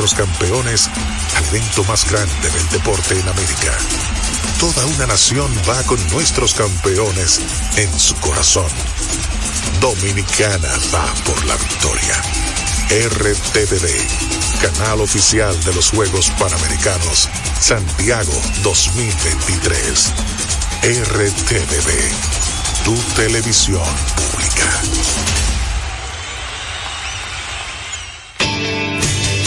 nuestros campeones al evento más grande del deporte en América. Toda una nación va con nuestros campeones en su corazón. Dominicana va por la victoria. RTVD, canal oficial de los Juegos Panamericanos, Santiago 2023. RTVD, tu televisión pública.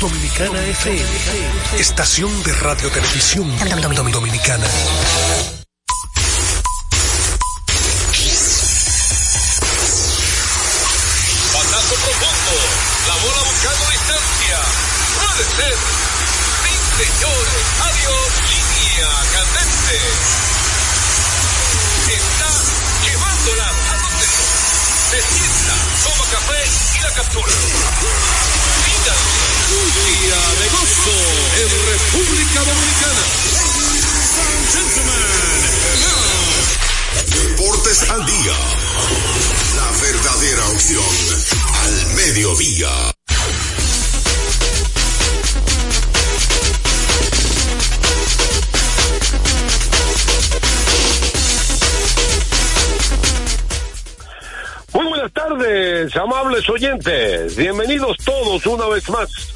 Dominicana FM, estación de radio televisión dominicana. Patazo profundo, la bola buscando distancia. Puede ser. Sí, señores, adiós, línea candente. Está llevándola a donde se sienta, toma café y la captura. Un día de gozo en República Dominicana. Deportes al día. La verdadera opción al mediodía. Muy buenas tardes, amables oyentes. Bienvenidos todos una vez más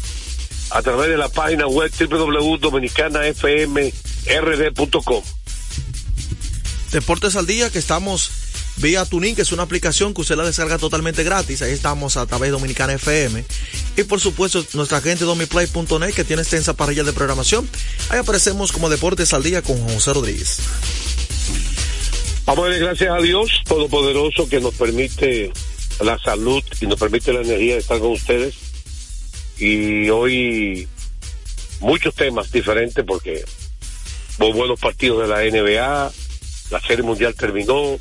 a través de la página web www.dominicanafmrd.com. Deportes al Día que estamos vía Tuning, que es una aplicación que usted la descarga totalmente gratis. Ahí estamos a través de Dominicana FM. Y por supuesto, nuestra gente domiplay.net que tiene extensa parrilla de programación. Ahí aparecemos como Deportes al Día con José Rodríguez. Vamos a darle gracias a Dios Todopoderoso que nos permite la salud y nos permite la energía de estar con ustedes. Y hoy muchos temas diferentes porque hubo buenos partidos de la NBA, la Serie Mundial terminó,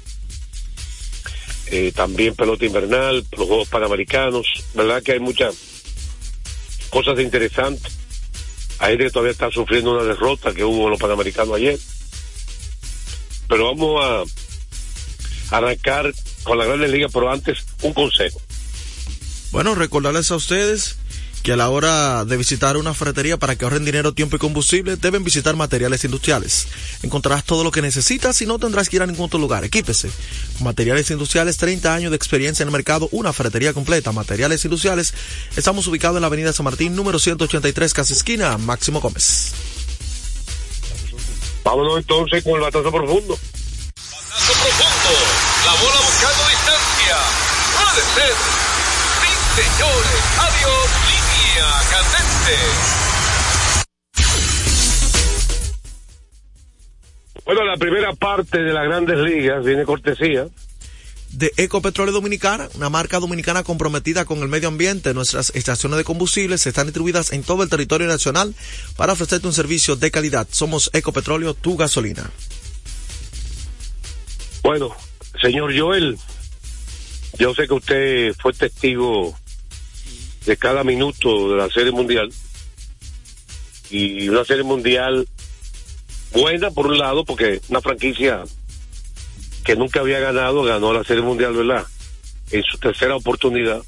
eh, también pelota invernal, los Juegos Panamericanos, verdad que hay muchas cosas interesantes. Hay gente que todavía está sufriendo una derrota que hubo en los Panamericanos ayer. Pero vamos a arrancar con la Grandes Ligas, pero antes un consejo. Bueno, recordarles a ustedes que a la hora de visitar una ferretería para que ahorren dinero, tiempo y combustible, deben visitar materiales industriales. Encontrarás todo lo que necesitas y no tendrás que ir a ningún otro lugar. Equípese. Materiales industriales, 30 años de experiencia en el mercado, una ferretería completa. Materiales industriales. Estamos ubicados en la avenida San Martín, número 183, casa esquina, Máximo Gómez. Vámonos entonces con el batazo profundo. Batazo profundo, la bola buscando distancia. Puede ser. Sí, señores, candente. Bueno, la primera parte de las grandes ligas viene cortesía. de Ecopetróleo Dominicana, una marca dominicana comprometida con el medio ambiente. Nuestras estaciones de combustibles están distribuidas en todo el territorio nacional para ofrecerte un servicio de calidad. Somos Ecopetróleo, tu gasolina. Bueno, señor Joel, yo sé que usted fue testigo de cada minuto de la Serie Mundial. Y una Serie Mundial buena por un lado, porque una franquicia que nunca había ganado, ganó la Serie Mundial, ¿verdad? En su tercera oportunidad.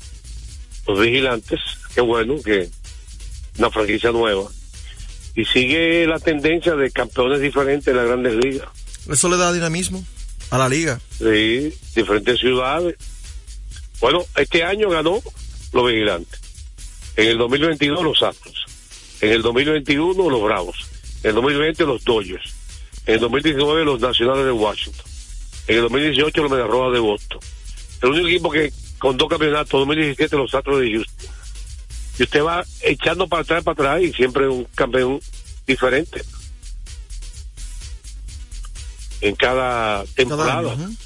Los vigilantes, qué bueno que una franquicia nueva. Y sigue la tendencia de campeones diferentes en las grandes ligas. Eso le da dinamismo a la liga. Sí, diferentes ciudades. Bueno, este año ganó los vigilantes. En el 2022 los Astros. En el 2021 los Bravos. En el 2020 los Dodgers. En el 2019 los Nacionales de Washington. En el 2018 los Mediarrojas de Boston. El único equipo que con dos campeonatos, 2017 los Astros de Houston. Y usted va echando para atrás, para atrás y siempre un campeón diferente. En cada temporada. Cada año,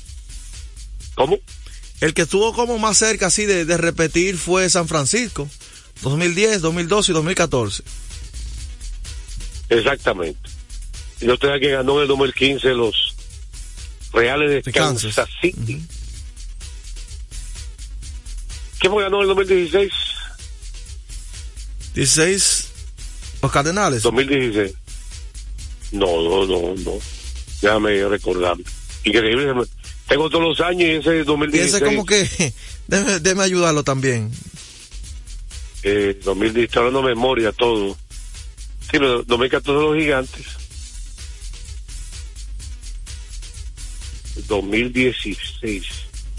¿Cómo? El que estuvo como más cerca así de, de repetir fue San Francisco. 2010, 2012 y 2014. Exactamente. Y no tenga que ganó en el 2015 los Reales de Kansas, Kansas. City. ¿Quién fue ganó en el 2016? 16, los Cardenales. 2016. No, no, no, no. Déjame recordar. Increíble. Tengo todos los años y ese es Y 2016. ese como que, déme ayudarlo también. Eh, 2010, estoy hablando de memoria todo. Sí, pero 2014 los gigantes. 2016.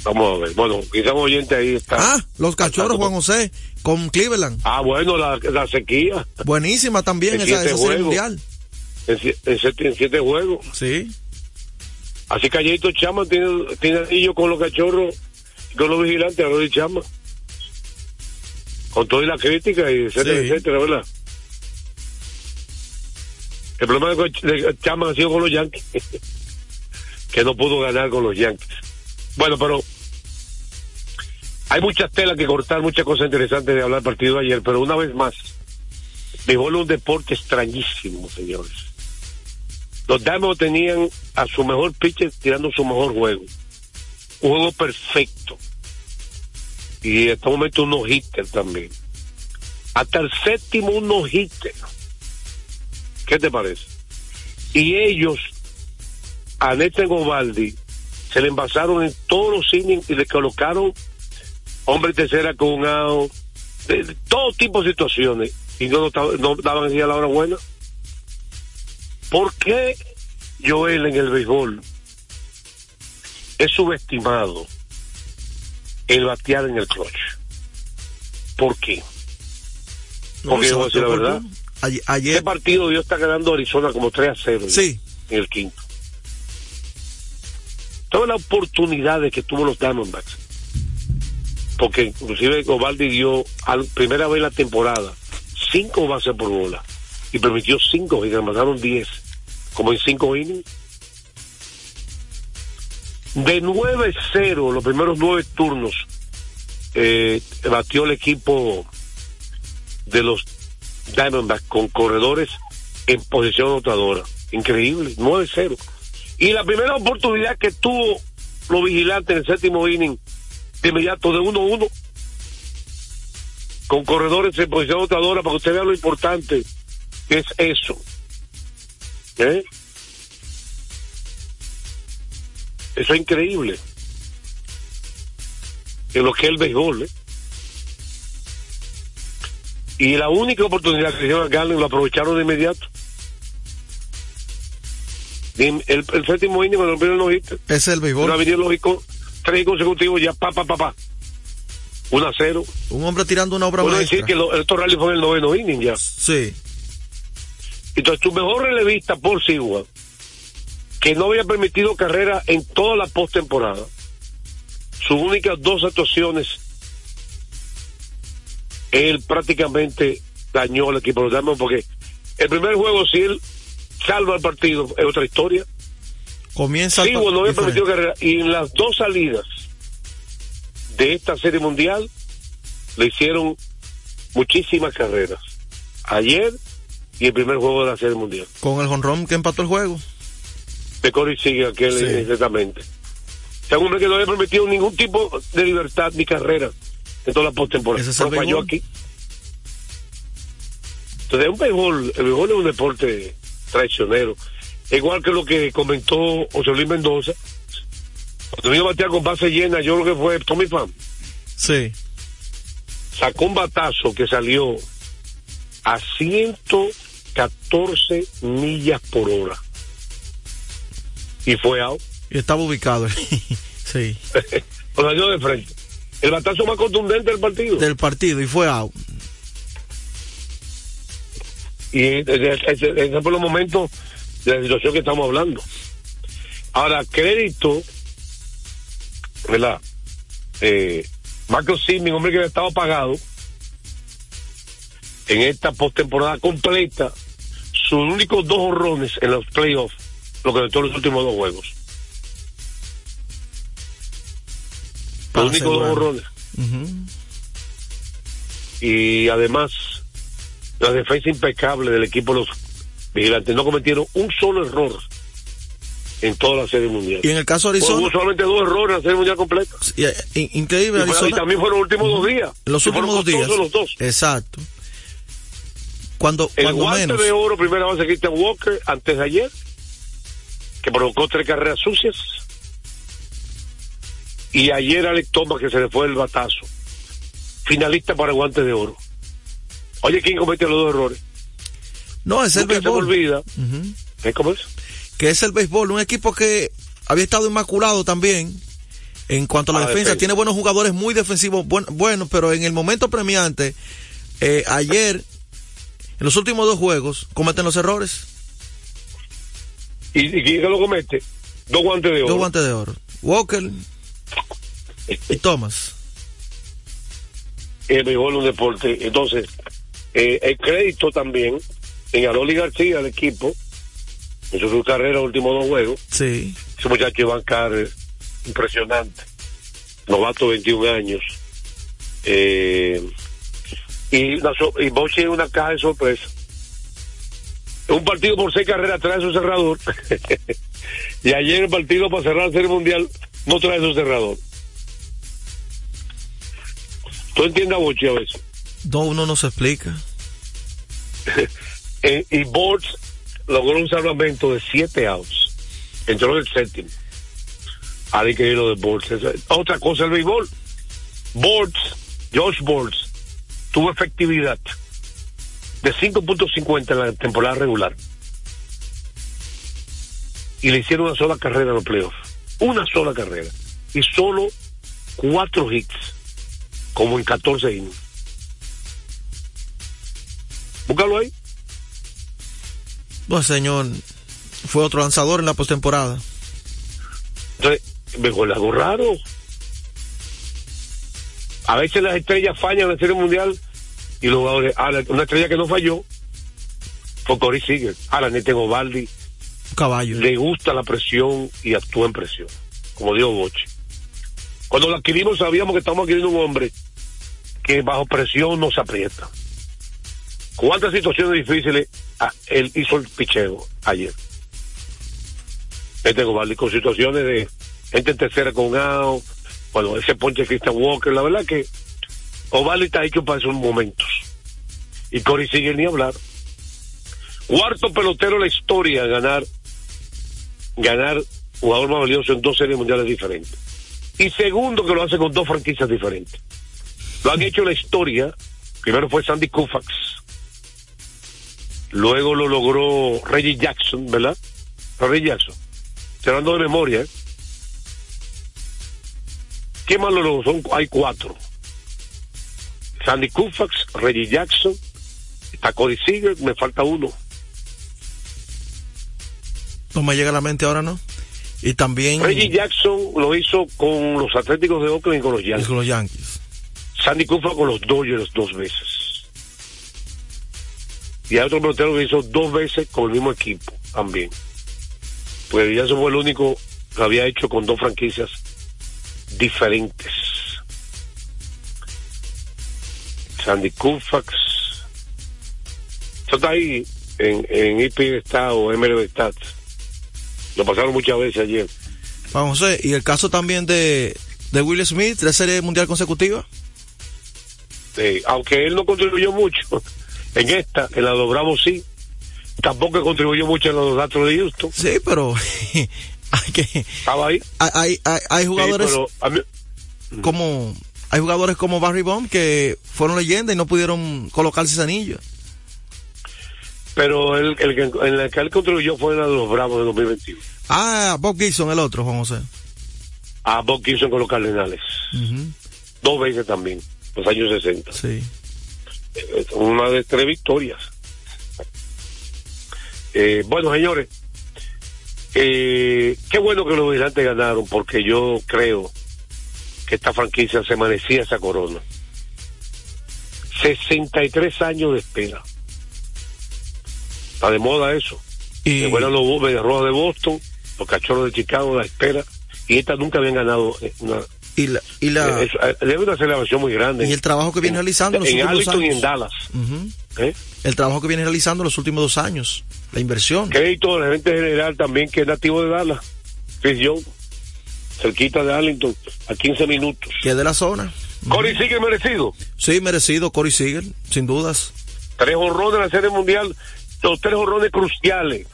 Vamos a ver. Bueno, quizás un oyente ahí está. Ah, los cachorros, Juan José, con Cleveland. Ah, bueno, la, la sequía. Buenísima también En esa, esa serie mundial. En, en siete, en siete juegos. Sí. Así que Chama tiene, tiene anillo con los cachorros con los vigilantes, a los Chama. Con toda la crítica y etcétera, Sí. etcétera, ¿verdad? El problema de, Ch- de Chama ha sido con los Yankees, que no pudo ganar con los Yankees. Bueno, pero hay muchas telas que cortar, muchas cosas interesantes de hablar partido de ayer, pero una vez más, béisbol es un deporte extrañísimo, señores. Los Diamonds tenían a su mejor pitcher tirando su mejor juego. Un juego perfecto. Y en este momento un no-hitter también. Hasta el séptimo un no-hitter. ¿Qué te parece? Y ellos, a Nete Gobaldi, se le envasaron en todos los innings y le colocaron hombre tercera con un out, de, todo tipo de situaciones. Y no, no, no daban así a la hora buena. ¿Por qué Joel en el béisbol es subestimado el batear en el clutch? ¿Por qué? Porque yo voy a decir la verdad. oportuno. Ayer, Este ayer- partido Dios está ganando Arizona como 3 a 0 sí, en el quinto. Todas las oportunidades que tuvo los Diamondbacks. Porque inclusive Gobaldi dio a primera vez en la temporada cinco bases por bola y permitió cinco y le mandaron 10 como en cinco innings. De 9-0 los primeros nueve turnos eh, batió el equipo de los Diamondbacks con corredores en posición anotadora. Increíble, 9-0. Y la primera oportunidad que tuvo los vigilantes en el séptimo inning, de inmediato de 1-1, con corredores en posición anotadora, para que usted vea lo importante que es eso. ¿Eh? Eso es increíble. En lo que es el béisbol, ¿eh? Y la única oportunidad que le dieron a Garland lo aprovecharon de inmediato. El, séptimo inning cuando rompieron los hits, es el béisbol. una lógico, tres consecutivos, ya pa, pa, pa, pa. 1 a 0. Un hombre tirando una obra Puedo maestra. decir que lo, estos rally fue en el noveno inning ya. Sí. Entonces, tu mejor relevista, Paul Sigua, que no había permitido carrera en toda la postemporada, sus únicas dos actuaciones, él prácticamente dañó al equipo de los porque el primer juego, si él salva el partido, es otra historia. Comienza el Sigua no había permitido carrera, y en las dos salidas de esta serie mundial, le hicieron muchísimas carreras. Ayer y el primer juego de la serie mundial. Con el jonrón que empató el juego. De Corey sigue aquel Sí. exactamente. O sea, un hombre que no había permitido ningún tipo de libertad ni carrera en toda la postemporada. Ese es el Pero falló aquí. Entonces, un béisbol, el béisbol es un deporte traicionero. Igual que lo que comentó José Luis Mendoza, Cuando vino a batear con base llena, yo lo que fue Tommy Pham. Sí. Sacó un batazo que salió a 114 millas por hora. Y fue out. Y estaba ubicado. sí. Lo salió de frente. El batazo más contundente del partido. Del partido y fue out. Y ese, ese- ese fue los momentos de la situación que estamos hablando. Ahora, crédito, ¿verdad? Eh, Marco Simmons, hombre que había estado pagado en esta postemporada completa, sus únicos dos honrones en los playoffs, lo que en los últimos dos juegos. Los únicos dos asegurar. honrones. Ujú. y además la defensa impecable del equipo de los vigilantes no cometieron un solo error en toda la serie mundial. Y en el caso de Arizona, Hubo solamente dos errores en la serie mundial completa. y- increíble, Y, fue- y Arizona. también fueron los últimos dos días. Los últimos dos días. los dos. Exacto. Cuando, El cuando guante menos. de oro, primera base Christian Walker, antes de ayer, que provocó tres carreras sucias. Y ayer Alex Thomas, que se le fue el batazo. Finalista para el guante de oro. Oye, ¿quién comete los dos errores? No, es el Nunca se me béisbol. ¿Eh, ¿Cómo es? Que es el béisbol. Un equipo que había estado inmaculado también. En cuanto a la Ah, defensa, defensa. tiene buenos jugadores muy defensivos, buen- buenos, pero en el momento premiante, eh, ayer, en los últimos dos juegos, cometen los errores. ¿Y, y quién que lo comete? Dos guantes de oro. Dos guantes de oro. Walker y Thomas. el mejor un deporte. Entonces, eh, el crédito también en Aloli García, el equipo, hizo su carrera últimos dos juegos. Sí. Ese muchacho Iván Carter, impresionante. Novato, 21 años. Eh, y, la so- y Boche es una caja de sorpresa. Un partido por seis carreras trae su cerrador. y ayer el partido para cerrar la serie mundial no trae su cerrador. ¿Tú entiendes a Boche a veces? No, uno no se explica. Eh, y Bortz logró un salvamento de siete outs. Entró en el séptimo. Al increíble de Bortz. Otra cosa el béisbol. Bortz, Josh Bortz, tuvo efectividad de 5.50 en la temporada regular. Y le hicieron una sola carrera en los playoffs. Una sola carrera. Y solo cuatro hits. Como en 14 innings. Búscalo ahí. No, señor. Fue otro lanzador en la postemporada. Entonces, me algo raro. A veces las estrellas fallan en la Serie Mundial y los jugadores, una estrella que no falló fue Corey Seager. Ahora, Gobaldi Un caballo. le gusta la presión y actúa en presión, como dijo Boche. Cuando lo adquirimos sabíamos que estamos adquiriendo un hombre que bajo presión no se aprieta. ¿Cuántas situaciones difíciles ah, él hizo el picheo ayer? Este Gobaldi con situaciones de gente en tercera con out, bueno, ese ponche Christian Walker, la verdad que Gobaldi está hecho para esos momentos. Y Cory sigue ni hablar. Cuarto pelotero en la historia ganar ganar jugador más valioso en dos series mundiales diferentes. Y segundo que lo hace con dos franquicias diferentes. Lo han hecho en la historia. Primero fue Sandy Koufax. Luego lo logró Reggie Jackson, ¿verdad? Reggie Jackson. Estoy hablando de memoria, ¿eh? ¿Qué más lo logró? Son, hay cuatro. Sandy Koufax, Reggie Jackson, está Cody Seager, me falta uno. No me llega a la mente ahora, ¿no? Y también Reggie Jackson lo hizo con los Atléticos de Oakland y con los Yankees. con los Yankees. Sandy Koufax con los Dodgers dos veces. Y hay otro pelotero que hizo dos veces con el mismo equipo también. Pues ya fue el único que había hecho con dos franquicias diferentes. Sandy Koufax. Eso está ahí en, en IP Stat o MLB. Lo pasaron muchas veces ayer. Juan José, y el caso también de, de Will Smith, tres series mundial consecutivas. Eh, aunque él no contribuyó mucho en esta, en la de sí, tampoco contribuyó mucho en los Astros de Houston. Sí, pero Hay que. Estaba ahí. Hay, hay, hay jugadores. Sí, pero a mí- como. Hay jugadores como Barry Bond que fueron leyenda y no pudieron colocarse ese anillo. pero el, el que, en el que él contribuyó fue en la de los Bravos de 2021. Ah, Bob Gibson, el otro, Juan José. A Bob Gibson con los Cardenales. Dos veces también, los años 60. Sí. Eh, Una de tres victorias. Eh, bueno, señores, eh, qué bueno que los vigilantes ganaron, porque yo creo que esta franquicia se merecía esa corona. 63 años de espera. Está de moda eso. Y, Se fueron los Medias Rojas de Boston, los Cachorros de Chicago, la espera. Y estas nunca habían ganado eh, una, y la, y la- eh, eso, eh, debe una celebración muy grande. y el trabajo que viene realizando en los en últimos Arlington y en años. Dallas. ¿eh? El trabajo que viene realizando en los últimos dos años. La inversión. Crédito del gerente general también, que es nativo de Dallas, Chris Young, cerquita de Arlington, a 15 minutos. Que es de la zona. Corey sigue merecido. Sí, merecido, Corey Seager, sin dudas. Tres horrones en la Serie Mundial, los tres horrones cruciales.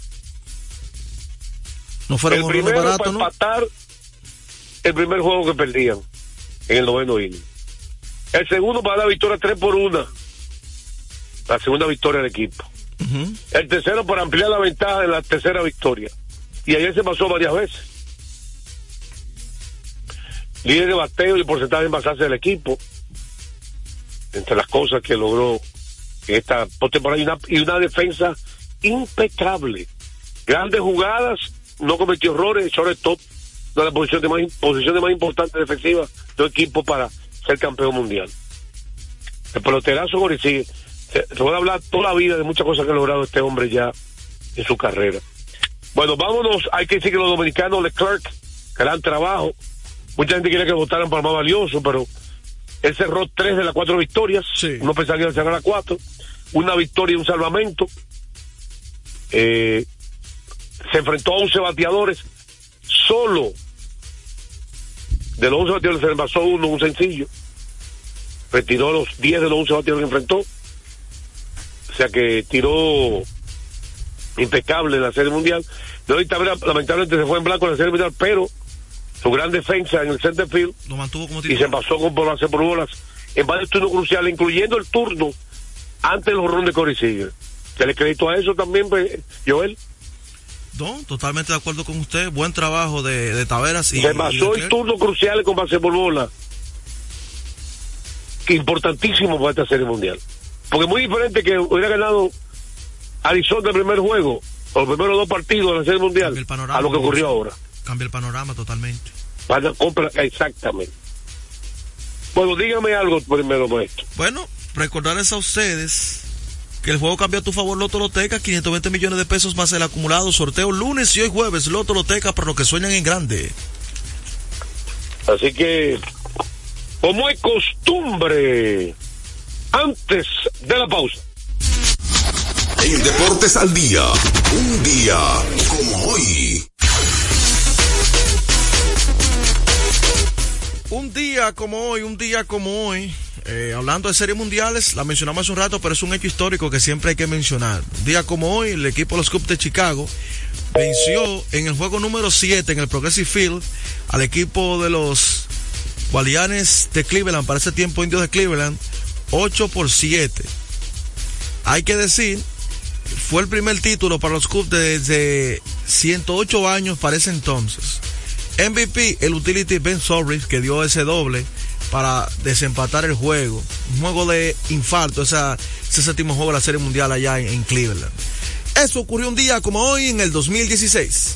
No fueron el primero para ¿no? empatar el primer juego que perdían en el noveno inning. El segundo para la victoria 3 por 1. La segunda victoria del equipo. El tercero para ampliar la ventaja en la tercera victoria. Y ayer se pasó varias veces. Líder de bateo y porcentaje de envasarse del equipo. Entre las cosas que logró esta postemporada y una, y una defensa impecable. Grandes jugadas, no cometió errores, shortstop, una de las posiciones más, posiciones más importantes defensivas de un equipo para ser campeón mundial. El peloterazo Gori sigue. Se, se puede hablar toda la vida de muchas cosas que ha logrado este hombre ya en su carrera. Bueno, vámonos. Hay que decir que los dominicanos, Leclerc, gran trabajo. Mucha gente quiere que votaran para más valioso, pero él cerró tres de las cuatro victorias. Sí. Uno pensaba que iba a cerrar las cuatro. Una victoria y un salvamento. Eh, se enfrentó a 11 bateadores. Solo de los 11 bateadores se le pasó uno, un sencillo. Retiró los 10 de los 11 bateadores que enfrentó. O sea que tiró impecable en la Serie Mundial. De hoy lamentablemente se fue en blanco en la Serie Mundial, pero su gran defensa en el center field Lo mantuvo como y se pasó con base por bolas en varios turnos cruciales, incluyendo el turno antes del jorrón de Corey Seager. Se le crédito a eso también, pues, Joel. No, totalmente de acuerdo con usted. Buen trabajo de, de Taveras y. se pasó el turno cruciales con base por bola. Importantísimo para esta serie mundial. Porque es muy diferente que hubiera ganado Arizona el primer juego, o los primeros dos partidos de la serie mundial, a lo que ocurrió ahora. Cambia el panorama totalmente. Para compra, exactamente. Bueno, dígame algo primero, maestro. Bueno, recordarles a ustedes que el juego cambió a tu favor Loto Loteca, 520 millones de pesos más el acumulado, sorteo lunes y hoy jueves, Loto Loteca para los que sueñan en grande. Así que, como es costumbre, antes de la pausa. En Deportes al Día, un día como hoy. Un día como hoy, un día como hoy, eh, hablando de series mundiales, la mencionamos hace un rato, pero es un hecho histórico que siempre hay que mencionar. Un día como hoy, el equipo de los Cubs de Chicago venció en el juego número 7 en el Progressive Field al equipo de los Guardianes de Cleveland, para ese tiempo indios de Cleveland, 8 por 7. Hay que decir, fue el primer título para los Cubs desde 108 años para ese entonces. MVP, el utility Ben Sorris, que dio ese doble para desempatar el juego. Un juego de infarto, esa, ese séptimo juego de la Serie Mundial allá en, en Cleveland. Eso ocurrió un día como hoy en el 2016.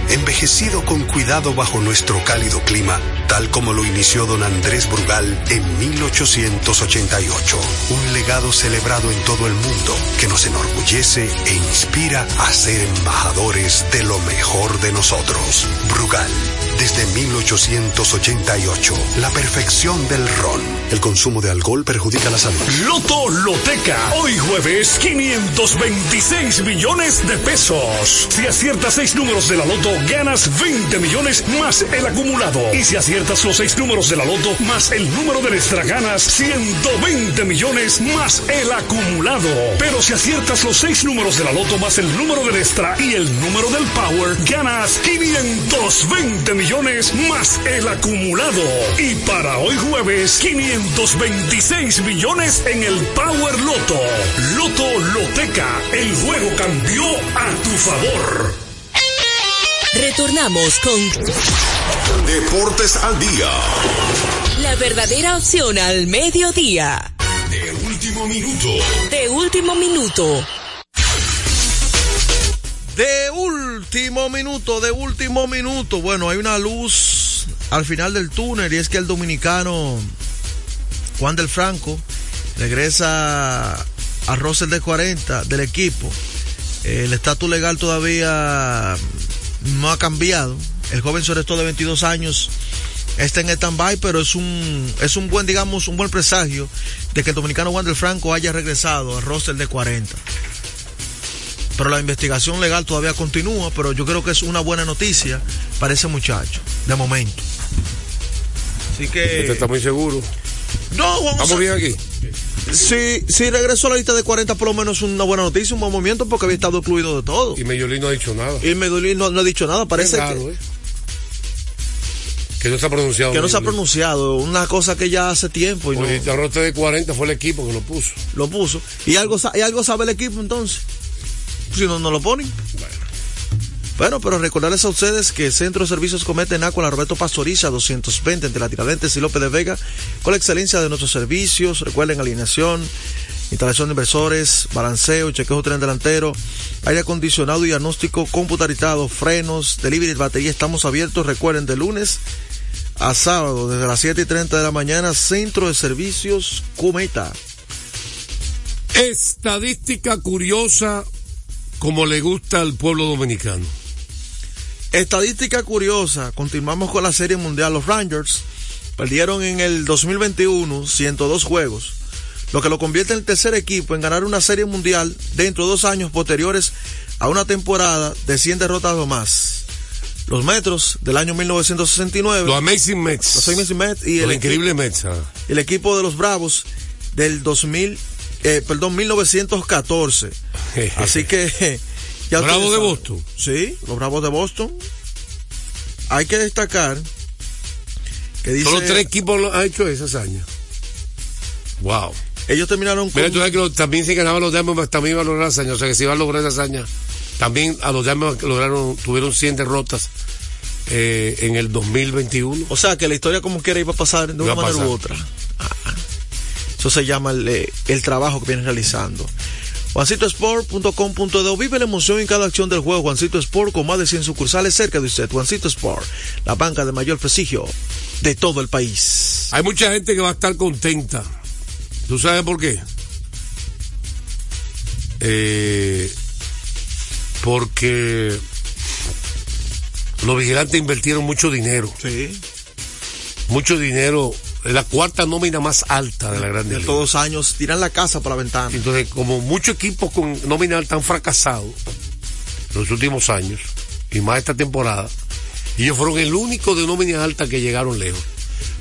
envejecido con cuidado bajo nuestro cálido clima, tal como lo inició don Andrés Brugal en 1888. Un legado celebrado en todo el mundo que nos enorgullece e inspira a ser embajadores de lo mejor de nosotros. Brugal, desde 1888, la perfección del ron. El consumo de alcohol perjudica la salud. Loto Loteca, hoy jueves 526 millones de pesos. Si aciertas seis números de la Loto, ganas 20 millones más el acumulado. Y si aciertas los seis números de la Loto más el número de extra, ganas 120 millones más el acumulado. Pero si aciertas los seis números de la Loto más el número del extra y el número del Power, ganas 520 millones más el acumulado. Y para hoy jueves, 526 millones en el Power Loto. Loto Loteca, el juego cambió a tu favor. Retornamos con Deportes al Día. La verdadera opción al mediodía. De último minuto. De último minuto. De último minuto, de último minuto. Bueno, hay una luz al final del túnel y es que el dominicano Juan del Franco regresa a Russell de 40 del equipo. El estatus legal todavía no ha cambiado. El joven sobre todo de 22 años está en stand-by, pero es un, es un buen, digamos, un buen presagio de que el dominicano Juan del Franco haya regresado a roster de 40. Pero la investigación legal todavía continúa, pero yo creo que es una buena noticia para ese muchacho, de momento. Así que... ¿Usted está muy seguro? No, vamos ¿Estamos bien aquí? Si, si regresó a la lista de 40, por lo menos es una buena noticia, un buen movimiento, porque había estado excluido de todo. Y Meyolín no ha dicho nada. Y Medellín no, no ha dicho nada, parece raro, que... ¿eh? Que no se ha pronunciado. Que no se ha pronunciado, una cosa que ya hace tiempo y no, Oye, el rote de 40 fue el equipo que lo puso. lo puso. ¿Y algo, y algo sabe el equipo entonces? Si no, no lo ponen. Bueno, pero recordarles a ustedes que Centro de Servicios Cometa en Aqua, la Roberto Pastoriza, 220 entre la Tiradentes y López de Vega, con la excelencia de nuestros servicios. Recuerden alineación, instalación de inversores, balanceo, chequeo tren delantero, aire acondicionado y diagnóstico computarizado, frenos, delivery de batería. Estamos abiertos, recuerden, de lunes a sábado, desde las 7 y 30 de la mañana, Centro de Servicios Cometa. Estadística curiosa como le gusta al pueblo dominicano. Estadística curiosa, continuamos con la Serie Mundial. Los Rangers perdieron en el 2021 102 juegos, lo que lo convierte en el tercer equipo en ganar una Serie Mundial dentro de dos años posteriores a una temporada de 100 derrotas o más. Los Metros del año 1969. Los Amazing Mets. Los Amazing Mets y el, increíbles Mets. ah. el equipo de los Bravos del 2000, eh, perdón, 1914. Así que Bravos de. Boston. Sí, los Bravos de Boston. Hay que destacar que dice Solo tres equipos han hecho esa hazaña. Wow. ellos terminaron con Mira, tú sabes que lo- también si ganaban los Diamondbacks también iban a lograr esa hazaña. O sea que si iban a lograr esa hazaña, también a los Diamondbacks lograron, tuvieron 100 derrotas eh, en el 2021. O sea, que la historia como quiera iba a pasar de una manera u otra. Ah, Eso se llama el, eh, el trabajo que vienen realizando. JuancitoSport.com.do Vive la emoción en cada acción del juego. Juancito Sport con más de 100 sucursales cerca de usted. Juancito Sport, la banca de mayor prestigio de todo el país. Hay mucha gente que va a estar contenta. ¿Tú sabes por qué? Eh, porque los vigilantes invirtieron mucho dinero. Sí. Mucho dinero. Es la cuarta nómina más alta de la Grande De Liga. todos los años, tiran la casa por la ventana. Entonces, como muchos equipos con nómina alta han fracasado en los últimos años, y más esta temporada, ellos fueron el único de nómina alta que llegaron lejos.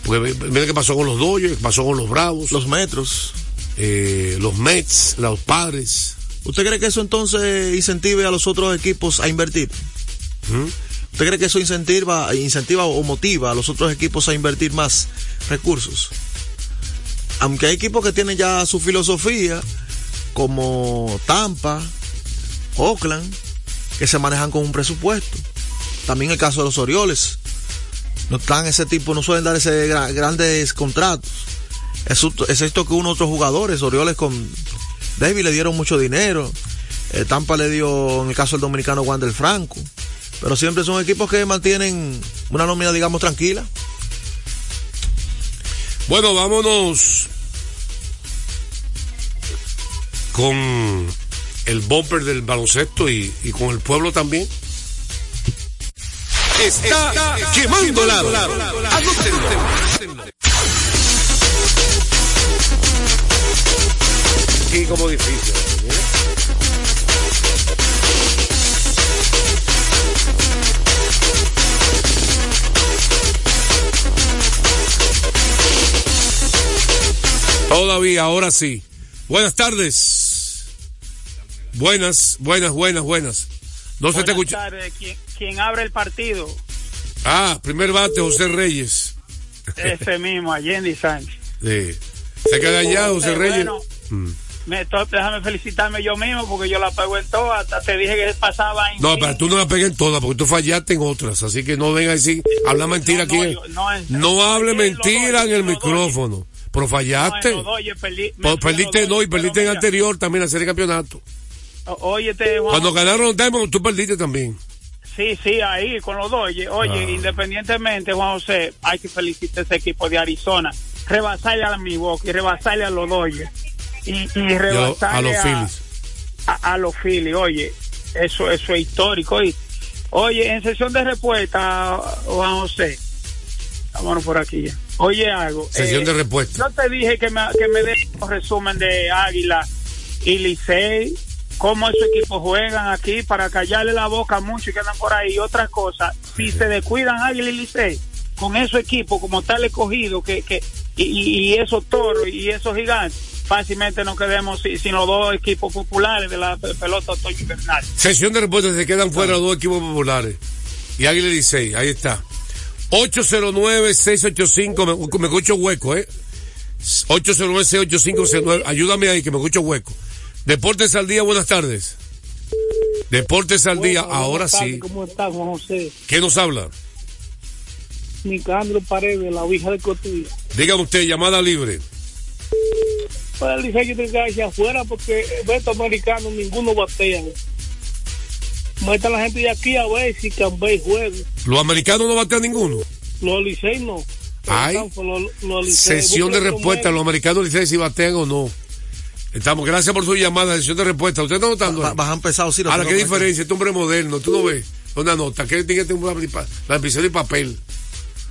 Porque mira qué pasó con los Dodgers, qué pasó con los Bravos, Los metros. eh, los Mets, los Padres. ¿Usted cree que eso entonces incentive a los otros equipos a invertir? ¿Mm? ¿Usted cree que eso incentiva, incentiva o motiva a los otros equipos a invertir más recursos? Aunque hay equipos que tienen ya su filosofía, como Tampa, Oakland, que se manejan con un presupuesto. También el caso de los Orioles. No están ese tipo, no suelen dar ese gra- grandes contratos. Excepto, excepto que uno otros jugadores, Orioles con David le dieron mucho dinero. Eh, Tampa le dio, en el caso del dominicano, Wander Franco. Pero siempre son equipos que mantienen una nómina, digamos, tranquila. Bueno, vámonos con el bumper del baloncesto y, y con el pueblo también. Está, quemando lado. Anótenlo. Aquí como difícil. Todavía, ahora sí. Buenas tardes. Buenas, buenas, buenas, buenas. No se te Buenas escucha. tardes. ¿Quién, quién abre el partido? Ah, primer bate, José Reyes. Ese mismo, Allende Sánchez. Sí. Se queda allá, José Reyes. bueno, Mm. me to- déjame felicitarme yo mismo porque yo la pego en todo. Hasta te dije que pasaba en. No, pero tú no la pegues en todas porque tú fallaste en otras. Así que no venga a decir, habla mentira aquí. no, yo- no, hable mentira en el micrófono. Pero fallaste. No, Dodgers perdí- me a perdiste, no, y perdiste en mira, anterior también la serie de campeonato. o- Óyete, Juan. Cuando ganaron los tú perdiste también. Sí, sí, ahí con los Dodgers. Oye, Ah. independientemente, Juan José, hay que felicitar a ese equipo de Arizona. Rebasarle a Milwaukee, rebasarle a los Dodgers. Y, y a, rebasarle a los Phillies. a, a los Phillies, oye, eso, eso es histórico. Y, oye, en sesión de respuesta, Juan José, vámonos por aquí ya. Oye, algo. Sesión eh, de respuesta. Yo te dije que me, que me dé un resumen de Águila y Licey, cómo esos equipos juegan aquí para callarle la boca a muchos que andan por ahí. Y otra cosa, si se descuidan Águila y Licey, con esos equipos como tal escogido, que, que, y, y- esos toros y esos gigantes, fácilmente nos quedemos sin, los dos equipos populares de la pe- pelota otoño invernal. Sesión de respuesta, se quedan fuera los dos equipos populares. Y Águila y Licey, ahí está. 809-685, me, me escucho hueco, ¿eh? 809-685-69, ayúdame ahí que me escucho hueco. Deportes al día, buenas tardes. Deportes al día, Bueno, ahora tardes, sí. ¿Cómo está, Juan José? ¿Qué nos habla? Nicandro Paredes, la hija de Cotuí. Dígame usted, llamada libre. Pues el que afuera porque estos americanos ninguno batea. Meta la gente de aquí a ver si Cambay juega. Los americanos no batean ninguno. Los Licey no. Ay. Sesión de respuesta, los americanos dicen si batean o no. Estamos, gracias por su llamada, sesión de respuesta. ¿Usted está notando? Bajan pesados, sí, lo Ahora, ¿qué diferencia? Este hombre moderno, tú no ves. Una nota, ¿qué tiene que tener la lapicero y papel?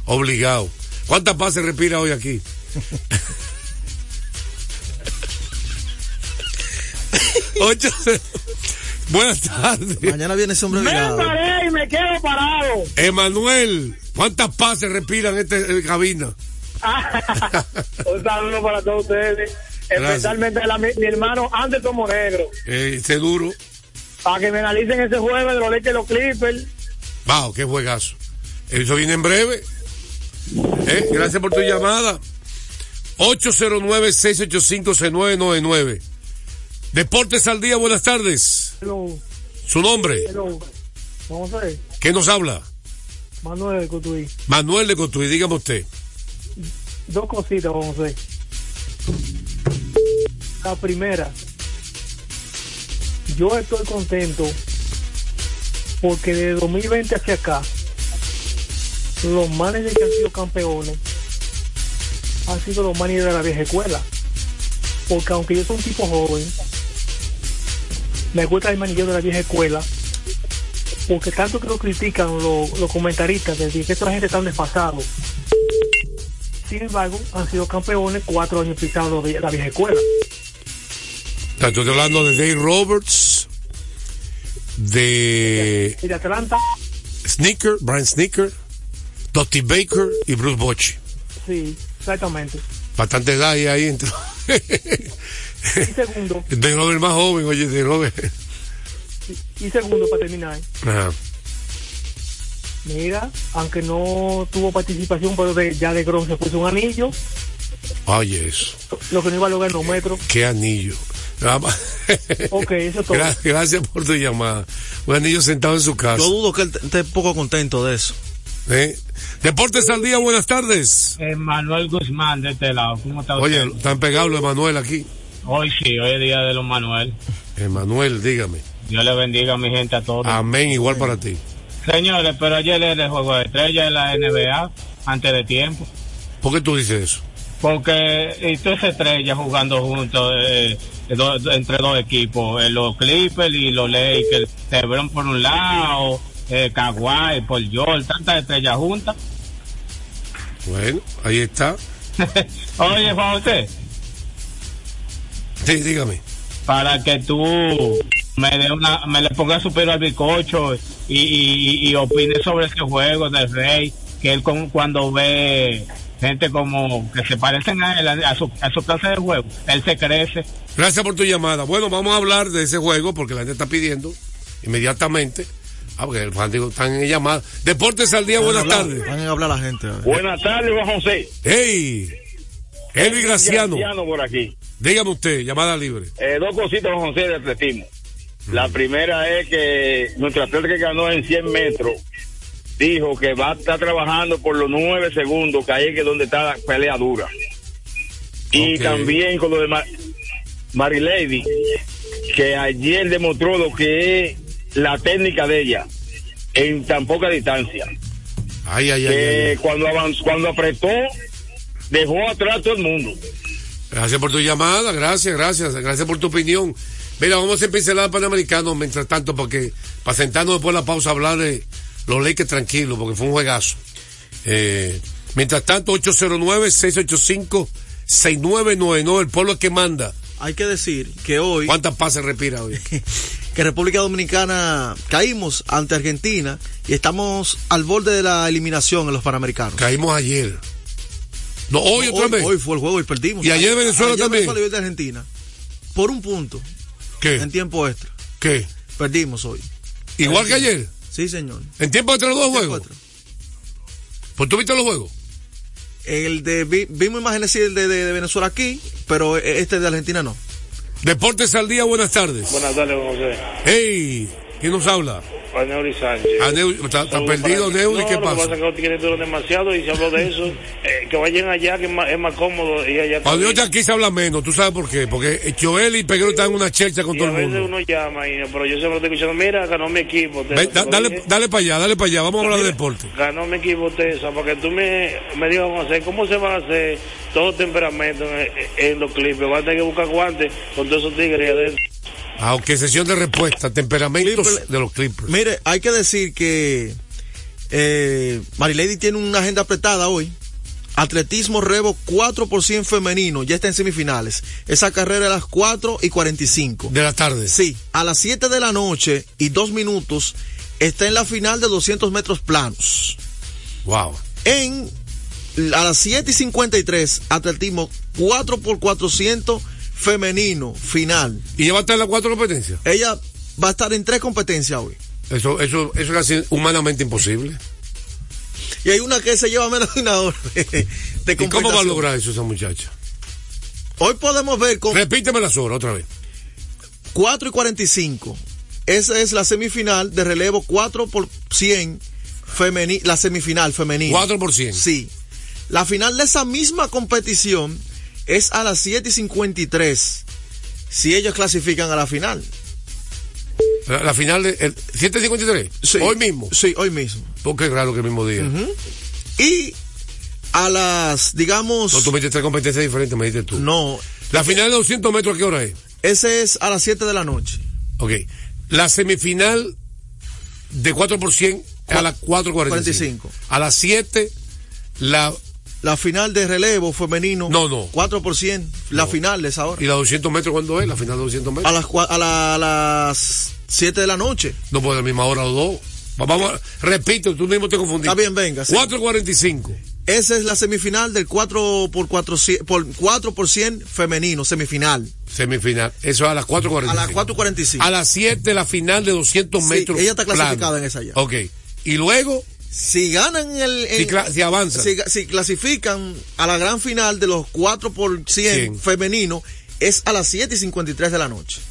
Obligado. ¿Cuántas pases respira hoy aquí? Ocho. Buenas tardes. Mañana viene ese hombre Me paré y me quedo parado. Emanuel, ¿cuántas pases respiran en esta eh, cabina? Un saludo para todos ustedes. Especialmente a mi, mi hermano Anderson Monegro. Eh, ese duro. Para que me analicen ese jueves de los leches de los Clippers. Wow, qué juegazo. Eso viene en breve. Eh, Gracias por tu llamada. 809-685-6999. Deportes al día, buenas tardes. Hello, Su nombre, hello. Ver. ¿qué nos habla? Manuel de Cotuí. Manuel de Cotuí, dígame usted. Dos cositas vamos a ver. La primera, yo estoy contento porque de 2020 hacia acá, los managers que han sido campeones han sido los managers de la vieja escuela. Porque aunque yo soy un tipo joven, me gusta el manager de la vieja escuela. Porque tanto que lo critican los, los comentaristas, de decir que esta gente está desfasado. Sin embargo, han sido campeones cuatro años pisados de la vieja escuela. Estoy hablando de Dave Roberts, de Y de Atlanta, Sneaker, Brian Sneaker, Dusty Baker y Bruce Bochy. sí, exactamente. Bastante edad ahí, ahí entró. Y segundo, De Robert más joven, oye, de Robert. y segundo para terminar, Ajá. mira, aunque no tuvo participación, pero de, ya de Gron se puso un anillo, Oye, eso. lo que no iba a lograr en los metros. Qué anillo. ok, eso es todo. Gra- Gracias por tu llamada. Un niño sentado en su casa. Yo dudo que él esté poco contento de eso. ¿Eh? Deportes al día, buenas tardes. Manuel Guzmán de este lado, ¿cómo está Oye, usted? están pegados los Emanuel aquí. Hoy sí, hoy es día de los Manuel. Emanuel, dígame. Dios le bendiga a mi gente a todos. Amén, igual para ti. Señores, pero ayer era el juego de estrella de la NBA, antes de tiempo. ¿Por qué tú dices eso? Porque y esas estrellas jugando juntos eh, do- entre dos equipos, eh, los Clippers y los Lakers, LeBron por un lado, eh, Kawhi, Paul George, tantas estrellas juntas. Bueno, ahí está. Oye, Juan Sí, dígame. para que tú me dé una, me le pongas su pelo al bicocho y, y, y opine sobre ese juego del Rey, que él con- cuando ve gente como que se parecen a él, a su, a su clase de juego, él se crece. Gracias por tu llamada. Bueno, vamos a hablar de ese juego porque la gente está pidiendo inmediatamente. Ah, porque el fanático están en llamada. Deportes al día, buenas tardes. Van a hablar la gente. Buenas tardes, Juan José. ¡Hey! Elvi Graciano. Graciano por aquí. Dígame usted, llamada libre. Eh, dos cositas, José, de atletismo. La primera es que nuestro atleta que ganó en 100 metros dijo que va a estar trabajando por los nueve segundos, que ahí es que donde está la pelea dura. Y también con lo de Mar Marilady, que ayer demostró lo que es la técnica de ella en tan poca distancia. Ay, ay, ay. que ay. cuando avanzó, cuando apretó, dejó atrás a todo el mundo. Gracias por tu llamada, gracias, gracias, gracias por tu opinión. Mira, vamos a hacer pincelada panamericano mientras tanto, porque para sentarnos después de la pausa a hablar de los Lakers tranquilos, porque fue un juegazo. Eh, mientras tanto, 809-685-6999, el pueblo que manda. Hay que decir que hoy, ¿Cuántas pases respira hoy? que República Dominicana caímos ante Argentina y estamos al borde de la eliminación en los Panamericanos. Caímos ayer. No, hoy otra vez. Hoy fue el juego y perdimos. Y ayer Venezuela Ayer también. Venezuela y de Argentina. Por un punto. ¿Qué? En tiempo extra. ¿Qué? Perdimos hoy. Igual que ayer. Sí, señor. ¿En tiempo entre los dos juegos? extra. ¿Pues tú viste los juegos? El de, vi- vimos imágenes sí, el de, de- de Venezuela aquí, pero este de Argentina no. Deportes al día, buenas tardes. Buenas tardes, José. Hey, ¿quién nos habla? A Neuri Sánchez. Neuri, ¿está- está Saludos perdido, Neuri? No, ¿Qué lo pasa? que pasa es que los tigres duran demasiado y se habló de eso. eh, que vayan allá, que es más, es más cómodo. Y allá Cuando yo aquí se habla menos, ¿tú sabes por qué? Porque Joel y Peguero están en una chercha con y todo a el veces mundo. uno llama, y, pero yo siempre estoy escuchando, mira, ganó mi equipo. Te- Ven, da- te lo dale, dale para allá, dale para allá, vamos a hablar de deporte. Ganó mi equipo Tesa, para que tú me, me digas, José, ¿cómo se van a hacer todos los temperamentos en, en los clips? Van a tener que buscar guantes con todos esos tigres ahí adentro. Aunque sesión de respuesta, temperamentos de los Clippers. Mire, hay que decir que eh, Marilady tiene una agenda apretada hoy. Atletismo Revo 4 por 100 femenino, ya está en semifinales. Esa carrera a las 4 y 45. De la tarde. Sí, a las 7 de la noche y 2 minutos está en la final de 200 metros planos. Wow. En a las 7 y 53, atletismo 4 por 400 femenino, final. ¿Y ella va a estar en las cuatro competencias? Ella va a estar en tres competencias hoy. Eso, eso, eso es casi humanamente imposible. Y hay una que se lleva menos de una hora de, de ¿Y cómo va a lograr eso esa muchacha? Hoy podemos ver con Repíteme las horas otra vez. 4 y 45. Esa es la semifinal de relevo 4 por 100 femeni la semifinal femenina. 4 por 100. Sí. La final de esa misma competición es a las 7 y 53. Si ellos clasifican a la final. La, la final de el 753. Sí. Hoy mismo. Sí, hoy mismo. Porque es raro que el mismo día. Ujú. Y a las, digamos. No, tú me dijiste tres competencias diferentes, me dijiste tú. No. La final de 200 metros, ¿a qué hora es? Ese es a las 7 de la noche. Ok. La semifinal de 4 por 100 es a las 4.45. A las 7, la. La final de relevo femenino. No, no. 4 por 100. La final es ahora. ¿Y la 200 metros cuándo es? La final de 200 metros. A las, a la- a las 7 de la noche. No puede a la misma hora o dos. Va- Vamos, repito, tú mismo te confundiste. Está bien, venga. sí. 4.45. Esa es la semifinal del 4 por 400, por 4 por 100 femenino, semifinal. Semifinal. Eso es a las 4.45. A las 4.45. A las 7, la final de 200 Sí, metros. ella está clasificada plano. en esa ya. Ok. Y luego, Si ganan el. Si cla- si avanzan. Si, si clasifican a la gran final de los 4 por 100 Cien. femenino, es a las 7 y 53 de la noche.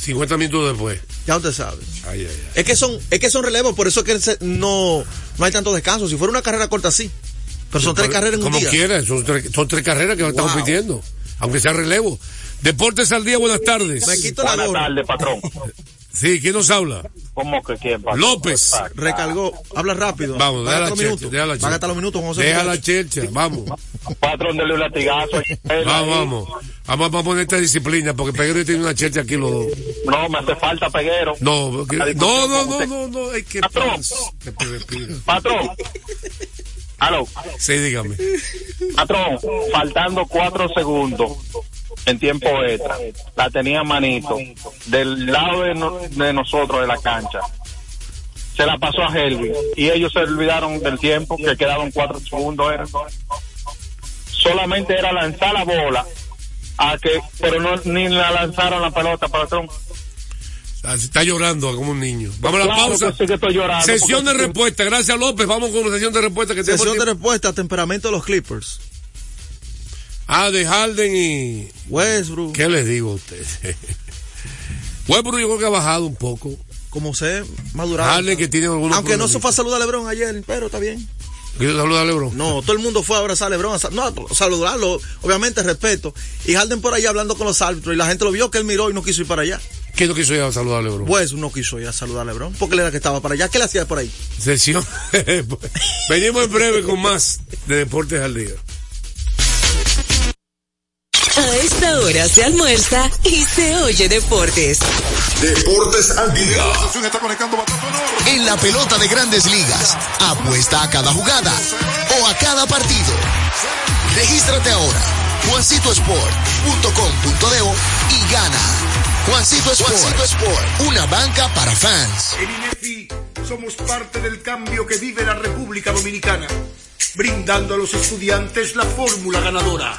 50 minutos después. Ya usted sabe. Ay, ay, ay. Es que son, es que son relevos, por eso es que se- no, no hay tanto descanso. Si fuera una carrera corta, sí. Pero son tres carreras en un Como día. quiera, son tres, son tres carreras que están Wow. compitiendo. Aunque sea relevo. Deportes al día, buenas tardes. Me quito la gorra. tardes, patrón. Sí, ¿quién nos habla? ¿Cómo que quién, patrón? López. Recargó. Habla rápido. Vamos, deja la minutos. deja la los minutos. Vamos a Deja la chercha, vamos. Patrón, dele un latigazo. Vamos, vamos. Vamos, a poner esta disciplina, porque Peguero tiene una chercha aquí los dos. No, me hace falta peguero. No, no, no, no, no, no, hay que Patrón. Patrón. Aló. Sí, dígame. Patrón, faltando cuatro segundos en tiempo extra, la tenía manito del lado de, no- de nosotros de la cancha. Se la pasó a Helvin y ellos se olvidaron del tiempo que quedaban cuatro segundos. Era. Solamente era lanzar la bola, a que, pero no ni la lanzaron la pelota, patrón. Ah, se Está llorando como un niño. Vamos a la Claro pausa. que sí que estoy llorando, Sesión de respuesta. Gracias, López. Vamos con la sesión de respuesta que. Sesión de respuesta, temperamento de los Clippers. Ah, de Harden y. Westbrook. ¿Qué les digo a ustedes? Westbrook yo creo que ha bajado un poco. Como se madurado. Harden que tiene algunos Aunque no se fue a saludar a Lebron ayer, pero está bien. ¿Quieres saludar a Lebron? No, todo el mundo fue a abrazar a Lebron, a no, a saludarlo, obviamente respeto. Y Harden por allá hablando con los árbitros y la gente lo vio que él miró y no quiso ir para allá. ¿Qué no quiso ir a saludar a Lebron? Pues no quiso ir a saludar a Lebron, porque él era que estaba para allá. ¿Qué le hacía por ahí? Sesión. Venimos en breve con más de Deportes al Día. A esta hora se almuerza y se oye deportes. Deportes al día. En la pelota de grandes ligas, apuesta a cada jugada o a cada partido. Regístrate ahora, juancitosport.com.de y gana. Juancito Sport, Juancito Sport, una banca para fans. En INEFI somos parte del cambio que vive la República Dominicana, brindando a los estudiantes la fórmula ganadora.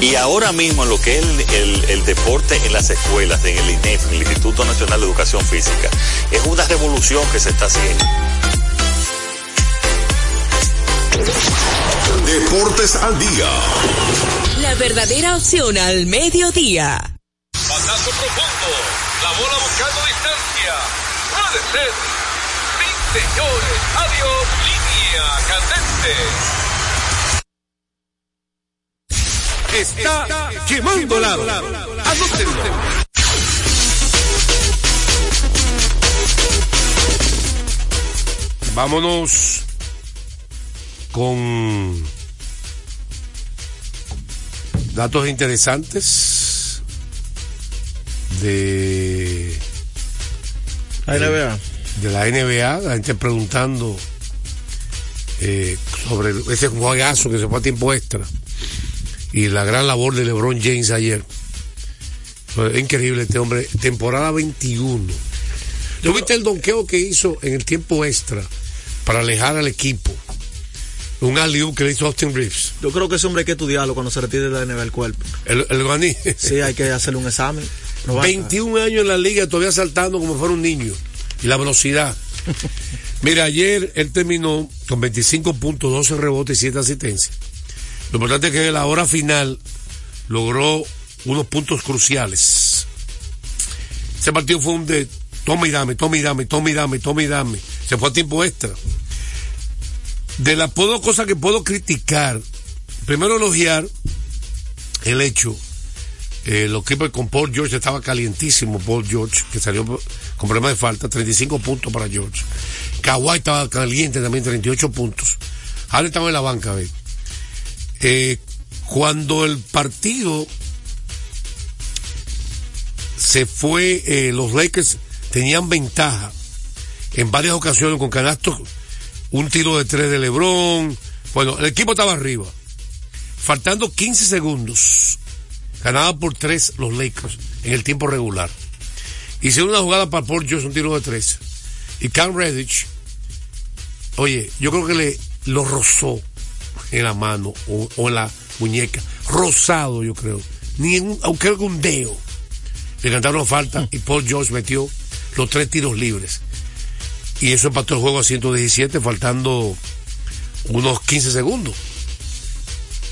Y ahora mismo lo que es el, el- el deporte en las escuelas, en el INEF, el Instituto Nacional de Educación Física, es una revolución que se está haciendo. Deportes al día. La verdadera opción al mediodía. Batazo profundo. La bola buscando distancia. Puede ser. Sí, señores. Adiós. Línea candente. Está quemando lado. Anótenlo. Vámonos con datos interesantes de La NBA. de la NBA, la gente preguntando eh, sobre ese juegazo que se fue a tiempo extra y la gran labor de LeBron James ayer. Fue increíble este hombre, temporada 21. ¿Tú viste el donqueo que hizo en el tiempo extra para alejar al equipo? Un alley que le hizo Austin Reeves. Yo creo que ese hombre hay que estudiarlo cuando se retire de la NBA el cuerpo. El, el Guaní. Sí, hay que hacerle un examen. probar. 21 años en la liga, todavía saltando como fuera un niño. Y la velocidad. Mira, ayer él terminó con 25 puntos, 12 rebotes y 7 asistencias. Lo importante es que la hora final logró unos puntos cruciales. Ese partido fue un de toma y dame, toma y dame, toma y dame, toma y dame. Se fue a tiempo extra. De las puedo, cosas que puedo criticar, primero elogiar el hecho eh, los Clippers con Paul George estaba calientísimo Paul George, que salió con problema de falta, 35 puntos para George. Kawhi estaba caliente también, 38 puntos. Ahora estaba en la banca, ¿ve? Eh, cuando el partido se fue, eh, los Lakers tenían ventaja en varias ocasiones con canastos, un tiro de tres de LeBron. Bueno, el equipo estaba arriba. Faltando 15 segundos, ganaba por tres los Lakers en el tiempo regular. Hicieron una jugada para Paul George, un tiro de tres. Y Cam Redditch, oye, yo creo que le lo rozó en la mano o, en la muñeca. Rosado, yo creo. Ni en un, aunque un dedo. Le cantaron falta y Paul George metió los tres tiros libres. Y eso empató el juego a 117, faltando unos 15 segundos.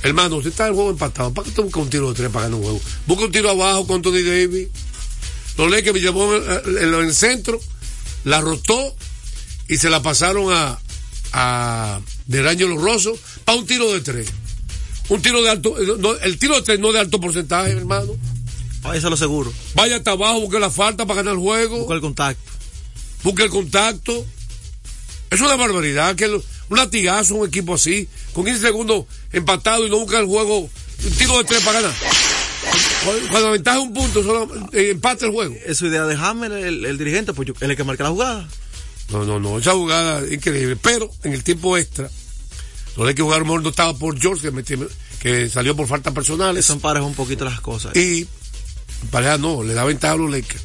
Hermano, usted está el juego empatado. ¿Para qué te busca un tiro de tres para ganar un juego? Busca un tiro abajo con Tony Davis. Los Lakers me llevó en el centro, la rotó y se la pasaron a, a del año los Rosos para un tiro de tres. Un tiro de alto, eh, no, el tiro de tres no de alto porcentaje, hermano. Eso lo seguro. Vaya hasta abajo, busque la falta para ganar el juego. Busca el contacto. Busque el contacto. Es una barbaridad que el- un latigazo, un equipo así, con 15 segundos empatado y no busca el juego, un tiro de tres para ganar. Cuando- ventaja un punto, solo eh, empate el juego. Es su idea de Hammer, el, el dirigente, pues yo- él es el que marca la jugada. No, no, no, esa jugada increíble. Pero en el tiempo extra, no hay que jugar no estaba por George, que, metió- que salió por faltas personales. Eso empareja un poquito las cosas. Y pareja no, le da ventaja a los Lakers.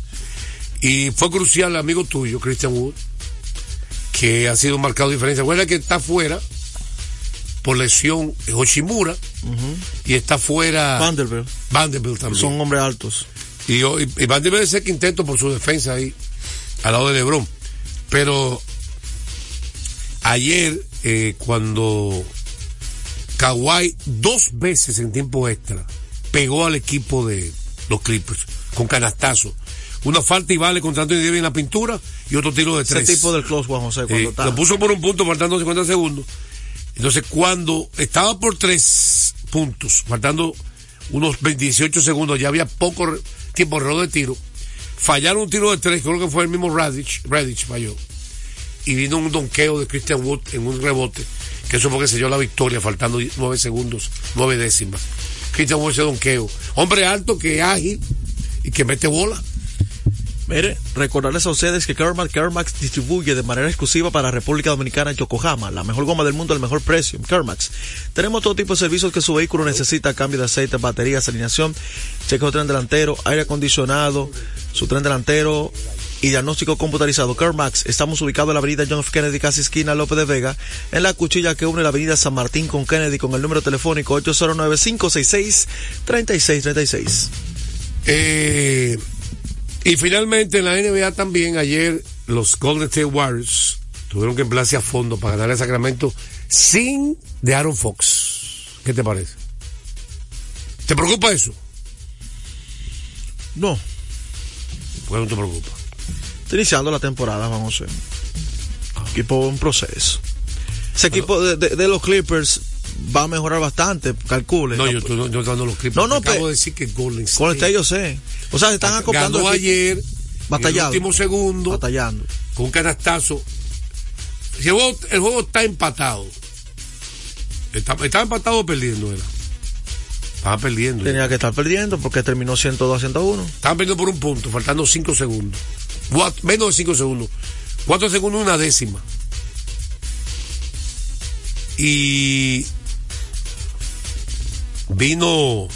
Y fue crucial el amigo tuyo, Christian Wood, que ha sido marcado diferencia. Recuerda que está fuera por lesión Hoshimura y está fuera Vanderbilt. Vanderbilt también. Son hombres altos. Y, yo- y, y Vanderbilt es el quinteto por su defensa ahí, al lado de LeBron. Pero ayer, eh, cuando Kawhi dos veces en tiempo extra pegó al equipo de los Clippers con canastazo. Una falta y vale contra Anthony Davis en la pintura y otro tiro de Ese tres. tipo del close, Juan José, cuando Eh, lo puso por un punto faltando 50 segundos. Entonces, cuando estaba por tres puntos, faltando unos 18 segundos, ya había poco tiempo de reloj de tiro, fallaron un tiro de tres, creo que fue el mismo Radich, Radich falló. Y vino un donqueo de Christian Wood en un rebote, que eso fue que selló la victoria, faltando nueve segundos, nueve décimas. Christian Wood ese donqueo. Hombre alto, que es ágil y que mete bola. Mire, recordarles a ustedes que Kermax, Kermax distribuye de manera exclusiva para República Dominicana Yokohama, la mejor goma del mundo al mejor precio. Kermax. Tenemos todo tipo de servicios que su vehículo necesita, cambio de aceite, baterías, alineación, chequeo tren delantero, aire acondicionado, su tren delantero y diagnóstico computarizado. Kermax, estamos ubicados en la avenida John F. Kennedy, casi esquina López de Vega, en la cuchilla que une la avenida San Martín con Kennedy con el número telefónico 809-566-3636. Eh, y finalmente en la NBA también ayer los Golden State Warriors tuvieron que emplearse a fondo para ganar el Sacramento sin de Aaron Fox. ¿Qué te parece? ¿Te preocupa eso? No. ¿Por qué no te preocupa? Está iniciando la temporada, vamos a ver. Equipo en proceso. Ese equipo de, de- de los Clippers va a mejorar bastante, calcule. No, yo estoy no, dando los clips. No, no, acabo pe- de decir que Golden State. Con este yo sé. O sea, se están acoplando. Ganó ayer, en el último segundo, Batallando. con un canastazo. El, juego, el juego está empatado. Está, estaba empatado o perdiendo, era. Estaba perdiendo. Tenía que estar perdiendo porque terminó 102 a 101. Estaban perdiendo por un punto, faltando 5 segundos. Menos de 5 segundos. 4 segundos, una décima. Y vino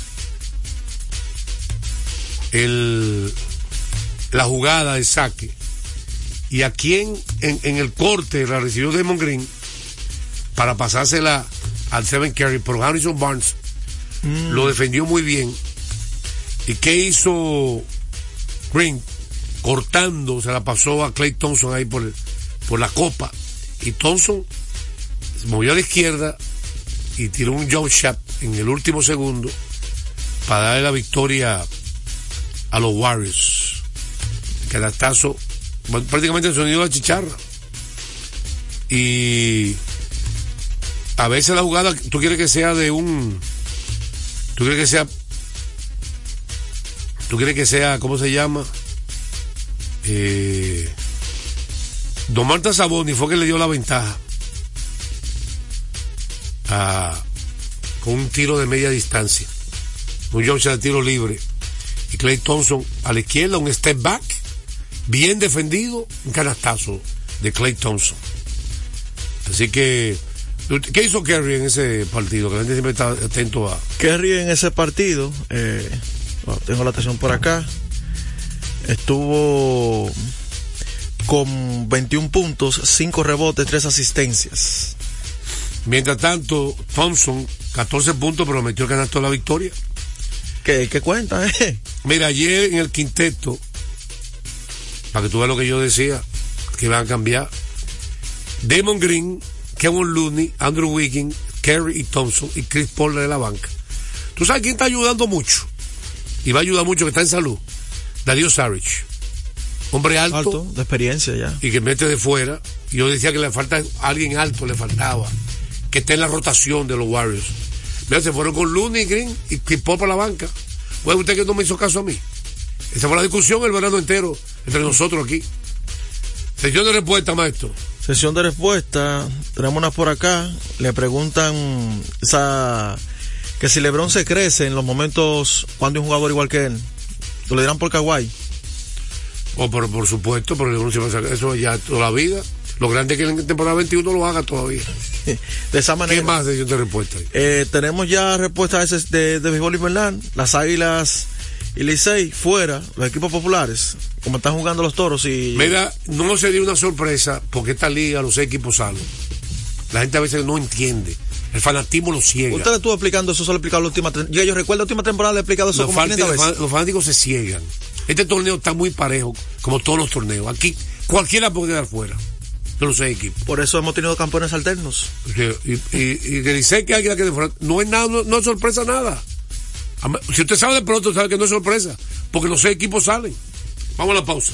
el, la jugada de saque. Y a quien en, en el corte la recibió Damon Green para pasársela al Seven Carry, pero Harrison Barnes lo defendió muy bien. ¿Y qué hizo Green? Cortando, se la pasó a Clay Thompson ahí por, por la copa. Y Thompson se movió a la izquierda y tiró un jump shot en el último segundo para darle la victoria a los Warriors. Canastazo, prácticamente el sonido de la chicharra. Y a veces la jugada, tú quieres que sea de un, tú quieres que sea, tú quieres que sea, ¿cómo se llama? Eh, Don Marta Saboni fue que le dio la ventaja a- con un tiro de media distancia. Un Jones de tiro libre. Y Clay Thompson a la izquierda, un step back, bien defendido, un canastazo de Clay Thompson. Así que, ¿qué hizo Kerry en ese partido? Que la gente siempre está atento a. Kerry en ese partido, eh, tengo la atención por acá, estuvo con 21 puntos, 5 rebotes, 3 asistencias. Mientras tanto, Thompson, 14 puntos, pero metió el canasto de la victoria. ¿Qué, qué cuenta, eh? Mira, ayer en el quinteto, para que tú veas lo que yo decía, que iban a cambiar, Damon Green, Kevin Looney, Andrew Wiggins, Kerry y Thompson y Chris Paul de la banca. ¿Tú sabes quién está ayudando mucho? Y va a ayudar mucho, que está en salud. Darío Sarich. Hombre alto, Alto, de experiencia ya. y que mete de fuera. Yo decía que le falta alguien alto, le faltaba. Que esté en la rotación de los Warriors. Mira, se fueron con Looney Green y Paul para la banca. Pues usted que no me hizo caso a mí. Esa fue la discusión el verano entero entre nosotros aquí. Sesión de respuesta, maestro. Sesión de respuesta, tenemos una por acá, le preguntan esa, que si Lebron se crece en los momentos cuando hay un jugador igual que él, lo le dirán por Kawhi. O por, por supuesto, porque uno siempre saca eso ya toda la vida. Lo grande es que en la temporada 21 lo haga todavía. De esa manera. ¿Qué más de respuesta? Eh, tenemos ya respuestas de, de, de béisbol invernal, las Águilas y Licey fuera, los equipos populares, como están jugando los toros y... Mira, no sería una sorpresa porque esta liga, los seis equipos salen. La gente a veces no entiende. El fanatismo lo ciega. Usted le estuvo explicando eso, solo explicado la última... Yo, yo recuerdo la última temporada, le he explicado eso los, como 500 fanáticos, veces. los fanáticos se ciegan. Este torneo está muy parejo, como todos los torneos. Aquí cualquiera puede quedar fuera los seis equipos. Por eso hemos tenido campeones alternos. Y, y, y que dice que alguien fuera. No es nada, no, no es sorpresa nada. Si usted sabe de pronto, sabe que no es sorpresa. Porque los seis equipos salen. Vamos a la pausa.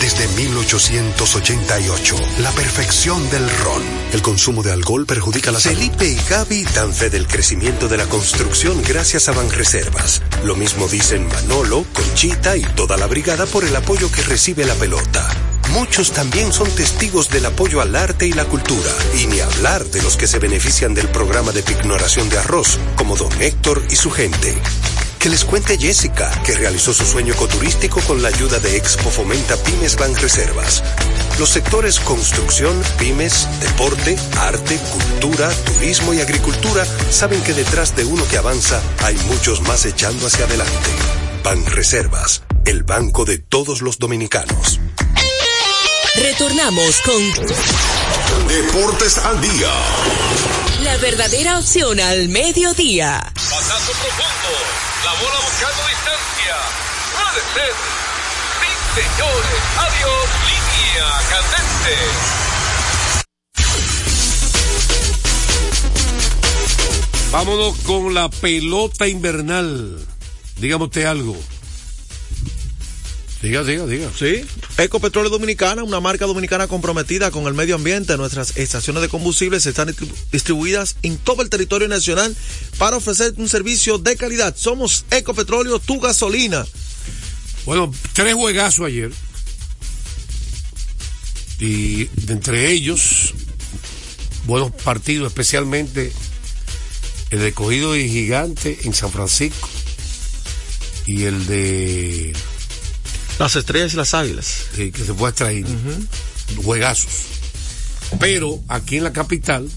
desde 1888, la perfección del ron. El consumo de alcohol perjudica la salud. Felipe y Gaby dan fe del crecimiento de la construcción gracias a Banreservas. Lo mismo dicen Manolo, Conchita y toda la brigada por el apoyo que recibe la pelota. Muchos también son testigos del apoyo al arte y la cultura, y ni hablar de los que se benefician del programa de pignoración de arroz, como don Héctor y su gente. Que les cuente Jessica, que realizó su sueño ecoturístico con la ayuda de Expo Fomenta Pymes Ban Reservas. Los sectores construcción, pymes, deporte, arte, cultura, turismo y agricultura saben que detrás de uno que avanza hay muchos más echando hacia adelante. Ban Reservas, el banco de todos los dominicanos. Retornamos con Deportes al día. la verdadera opción al mediodía. Pasando profundo. La bola buscando distancia. Puede ser. Sí, señores. Adiós. Línea candente. Vámonos con la pelota invernal. Dígame algo. Diga, diga, diga. Sí. Ecopetróleo Dominicana, una marca dominicana comprometida con el medio ambiente. Nuestras estaciones de combustibles están distribu- distribuidas en todo el territorio nacional para ofrecer un servicio de calidad. Somos Ecopetróleo, tu gasolina. Bueno, tres juegazos ayer. Y de entre ellos, buenos partidos, especialmente el de Cogido y Gigante en San Francisco y el de Las estrellas y las águilas. eh, que se puede extraer. Juegazos. Pero aquí en la capital,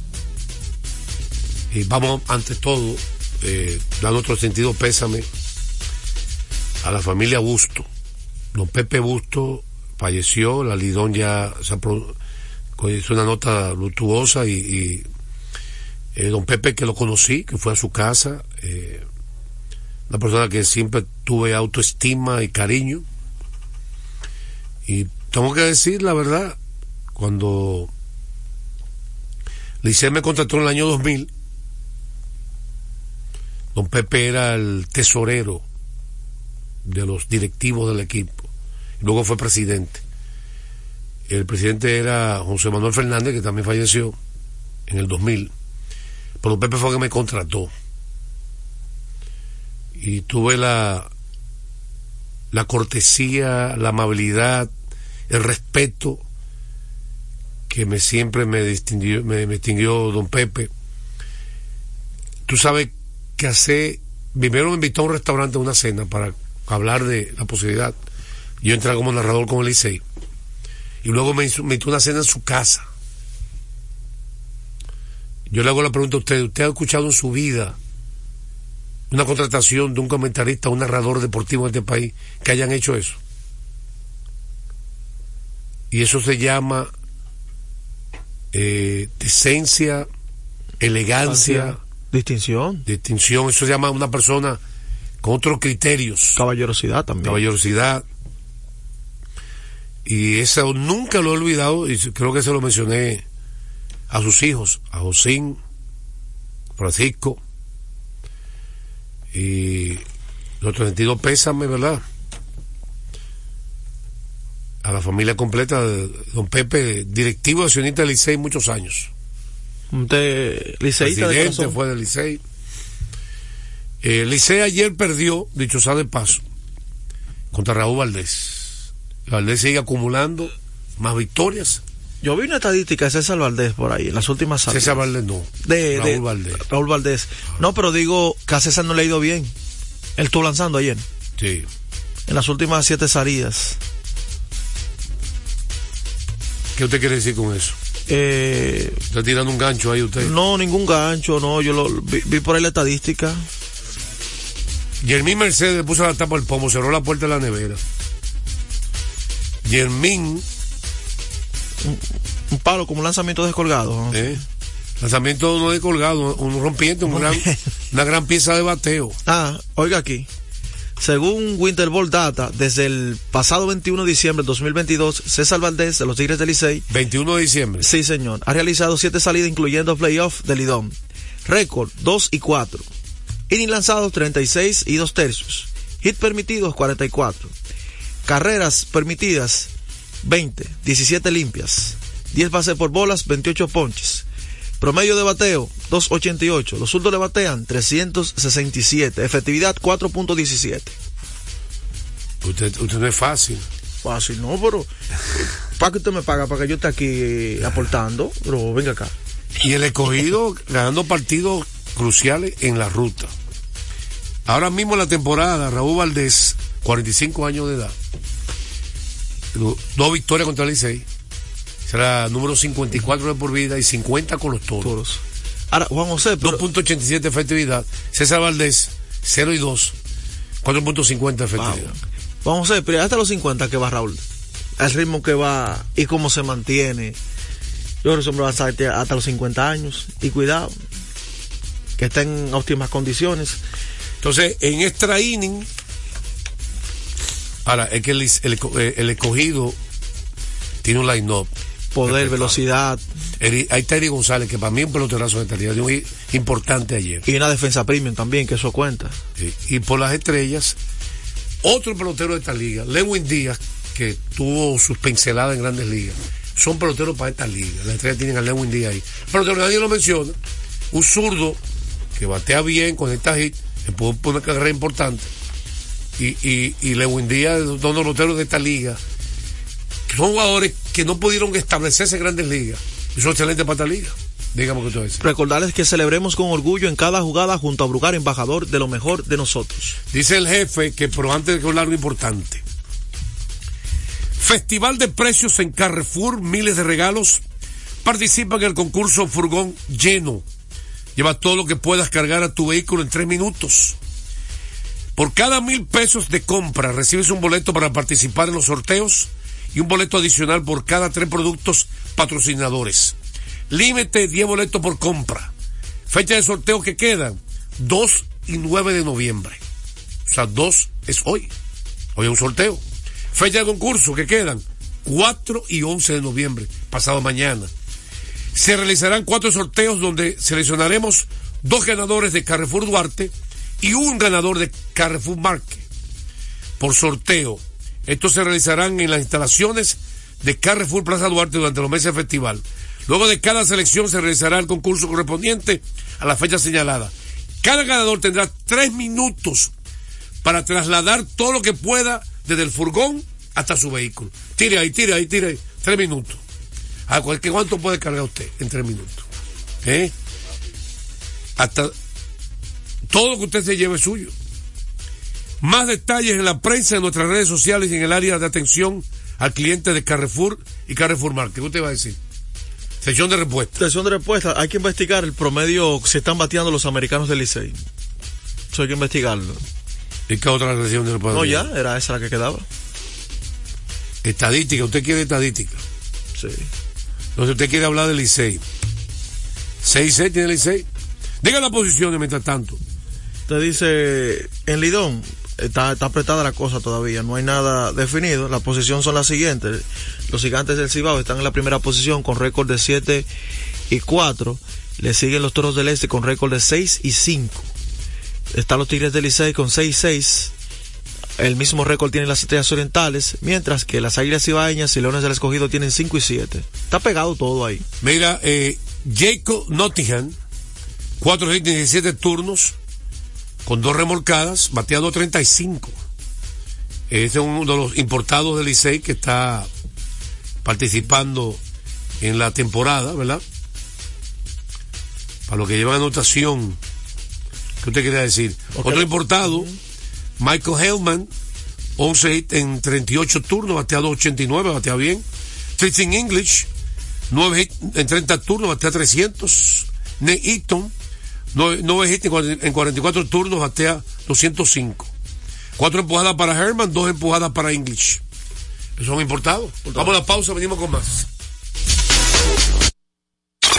eh, vamos ante todo, eh, dando otro sentido pésame a la familia Busto. Don Pepe Busto falleció, la Lidón ya se hizo una nota luctuosa y, y, eh, don Pepe que lo conocí, que fue a su casa, eh, una persona que siempre tuve autoestima y cariño. Y tengo que decir la verdad, cuando Licey me contrató en el año 2000, don Pepe era el tesorero de los directivos del equipo. Y luego fue presidente. El presidente era José Manuel Fernández, que también falleció en el 2000. Pero Pepe fue que me contrató. Y tuve la, la cortesía, la amabilidad, el respeto que me siempre me distinguió, me, don Pepe. Tú sabes que hace, primero me invitó a un restaurante a una cena para hablar de la posibilidad. Yo entré como narrador con el. Y luego me me invitó una cena en su casa. Yo le hago la pregunta a usted, ¿usted ha escuchado en su vida una contratación de un comentarista, un narrador deportivo en este país que hayan hecho eso? Y eso se llama eh, decencia, elegancia, distinción. Distinción, eso se llama una persona con otros criterios. Caballerosidad también. Caballerosidad. Y eso nunca lo he olvidado y creo que se lo mencioné a sus hijos, a Josín, Francisco. Y los 32 pésame, ¿verdad? A la familia completa de don Pepe, directivo accionista del Licey muchos años. De Presidente fue del Licey. Eh, El Licey ayer perdió, dicho sea de paso, contra Raúl Valdés. Valdés sigue acumulando más victorias. Yo vi una estadística de César Valdés por ahí, en las últimas salidas. César Valdés no. De, Raúl de- Valdés. Raúl Valdés. No, pero digo que a César no le ha ido bien. Él estuvo lanzando ayer. Sí. En las últimas siete salidas. ¿Qué usted quiere decir con eso? Eh, Está tirando un gancho ahí usted. no, ningún gancho, no. Yo lo vi, vi por ahí la estadística. Yermín Mercedes puso la tapa al pomo, cerró la puerta de la nevera. Yermín, Un palo como un lanzamiento descolgado. eh, lanzamiento no de colgado, un rompiente, un gran- una gran pieza de bateo. Ah, oiga aquí. Según Winterball Data, desde el pasado 21 de diciembre del 2022, César Valdés de los Tigres del Licey 21 de diciembre. Sí, señor. Ha realizado siete salidas, incluyendo playoff del Lidón. Récord 2 y 4. Inning lanzados 36 y 2 tercios. Hit permitidos 44. Carreras permitidas 20. 17 limpias. 10 bases por bolas, 28 ponches. Promedio de bateo 288. Los zurdos le batean 367. Efectividad 4.17. Usted, usted no es fácil. Fácil, no, pero. ¿Para que usted me paga? Para que yo esté aquí aportando. Pero venga acá. Y el escogido ganando partidos cruciales en la ruta. Ahora mismo en la temporada, Raúl Valdés, 45 años de edad. Do- Dos victorias contra el Licey. Será número 54 de por vida y 50 con los toros. Ahora, Juan José, 2.87 de efectividad. César Valdés, 0 y 2. 4.50 de efectividad. Vamos a ver, pero hasta los 50 que va Raúl. El ritmo que va y cómo se mantiene. Yo creo que hombre va a estar hasta- hasta los 50 años. Y cuidado, que está en óptimas condiciones. Entonces, en extra inning, ahora, es que el, el- el escogido tiene un line-up. Poder, velocidad. Eri- está Eri González, que para mí es un peloterazo de calidad, hi- importante ayer. Y una defensa premium también, que eso cuenta. Sí. Y por las estrellas, otro pelotero de esta liga, Lewin Díaz, que tuvo sus pinceladas en grandes ligas. Son peloteros para esta liga. Las estrellas tienen a Lewin Díaz ahí. Pelotero, nadie lo menciona. Un zurdo que batea bien, conecta hit, que puede poner una carrera importante. Y, y, y Lewin Díaz, de esta liga, que son jugadores que no pudieron establecerse en grandes ligas. Y son excelentes para esta liga. Dígame que ustedes. Recordarles que celebremos con orgullo en cada jugada junto a Brugar, embajador de lo mejor de nosotros. Dice el jefe que, pero antes de que hablar algo importante. Festival de precios en Carrefour, miles de regalos. Participa en el concurso Furgón lleno. Lleva todo lo que puedas cargar a tu vehículo en tres minutos. Por cada mil pesos de compra recibes un boleto para participar en los sorteos y un boleto adicional por cada tres productos patrocinadores. Límite 10 boletos por compra. Fecha de sorteo que quedan 2 y 9 de noviembre. O sea, 2 es hoy. Hoy es un sorteo. Fecha de concurso que quedan 4 y 11 de noviembre, pasado mañana. Se realizarán cuatro sorteos donde seleccionaremos dos ganadores de Carrefour Duarte y un ganador de Carrefour Marque. Por sorteo. Estos se realizarán en las instalaciones de Carrefour Plaza Duarte durante los meses del festival. Luego de cada selección se realizará el concurso correspondiente a la fecha señalada. Cada ganador tendrá tres minutos para trasladar todo lo que pueda desde el furgón hasta su vehículo. Tire ahí, tire ahí, tire ahí. Tres minutos. ¿A cualquier cuánto puede cargar usted en tres minutos? ¿Eh? Hasta todo lo que usted se lleve es suyo. Más detalles en la prensa, en nuestras redes sociales y en el área de atención al cliente de Carrefour y Carrefour Market. ¿Qué usted va a decir? Sección de respuesta. Sección de respuesta. Hay que investigar el promedio que se están bateando los americanos del Licey. Eso hay que investigarlo. ¿Y qué otra sección de respuesta? No, ya, era esa la que quedaba. Estadística, usted quiere estadística. Sí. Entonces usted quiere hablar del Licey. 6-6 tiene el Licey. Diga las posiciones mientras tanto. Usted dice, en Lidón, está, está apretada la cosa todavía, no hay nada definido. Las posiciones son las siguientes. Los gigantes del Cibao están en la primera posición con récord de 7 y 4. Le siguen los toros del Este con récord de 6 y 5. Están los Tigres del Licey con 6 y 6. El mismo récord tienen las estrellas orientales, mientras que las águilas ibaeñas y leones del escogido tienen 5 y 7. Está pegado todo ahí. Mira, eh, Jacob Nottingham, 4 hits 17 turnos, con dos remolcadas, bateando 35. Este es uno de los importados del Licey que está participando en la temporada, ¿verdad? Para lo que lleva anotación, ¿qué usted quería decir? Otro importado, Michael Hellman, 11 hits en 38 turnos, bateado 89, batea bien. Tristan English, 9 hits en 30 turnos, batea 300. Nate Eaton, 9 hits en 40 en 44 turnos, batea 205. Cuatro empujadas para Herman, dos empujadas para English. Son importados. Vamos a la pausa, venimos con más.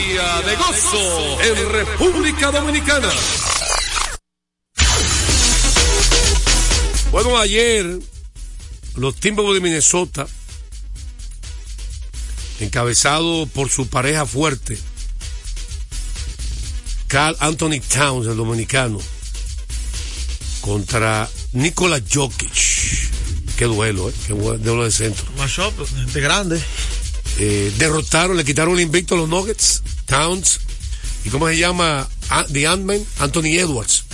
De gozo en República Dominicana. Bueno, ayer los Timberwolves de Minnesota, encabezado por su pareja fuerte, Carl Anthony Towns, el dominicano, contra Nikola Jokic. Qué duelo, ¿eh? Qué duelo de centro. Mashup de grande. Eh, derrotaron, le quitaron el invicto a los Nuggets, Towns, y cómo se llama, The Ant-Man, Anthony Edwards,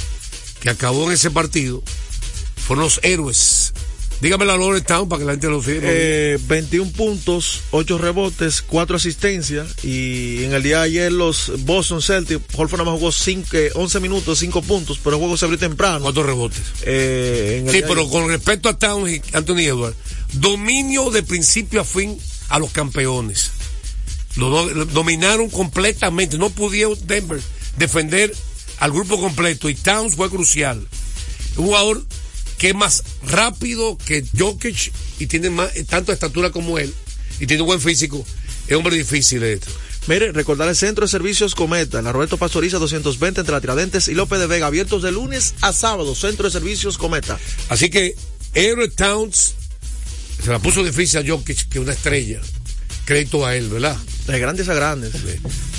que acabó en ese partido. Fueron los héroes. Dígame la Lawrence Town para que la gente lo firme. Eh, 21 puntos, 8 rebotes, 4 asistencias. Y en el día de ayer los Boston Celtics, Holford nada más jugó cinco, eh, 11 minutos, 5 puntos, pero el juego se abrió temprano. Cuatro rebotes. Eh, Sí, pero ayer- con respecto a Towns y Anthony Edwards, dominio de principio a fin a los campeones. Lo, do- lo dominaron completamente. No pudieron Denver defender al grupo completo y Towns fue crucial. Un jugador que es más rápido que Jokic y tiene más, tanto estatura como él y tiene un buen físico. Es hombre difícil esto. Mire, recordar el Centro de Servicios Cometa, en la Roberto Pastoriza 220 entre la Tiradentes y López de Vega, abiertos de lunes a sábado, Centro de Servicios Cometa. Así que Aaron Towns se la puso difícil a Jokic, que una estrella. Crédito a él, ¿verdad? De grandes a grandes.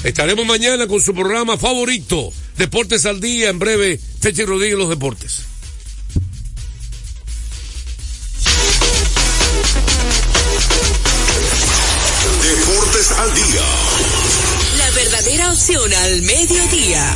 Estaremos mañana con su programa favorito, Deportes al Día, en breve, Techi Rodríguez los deportes. Deportes al día. La verdadera opción al mediodía.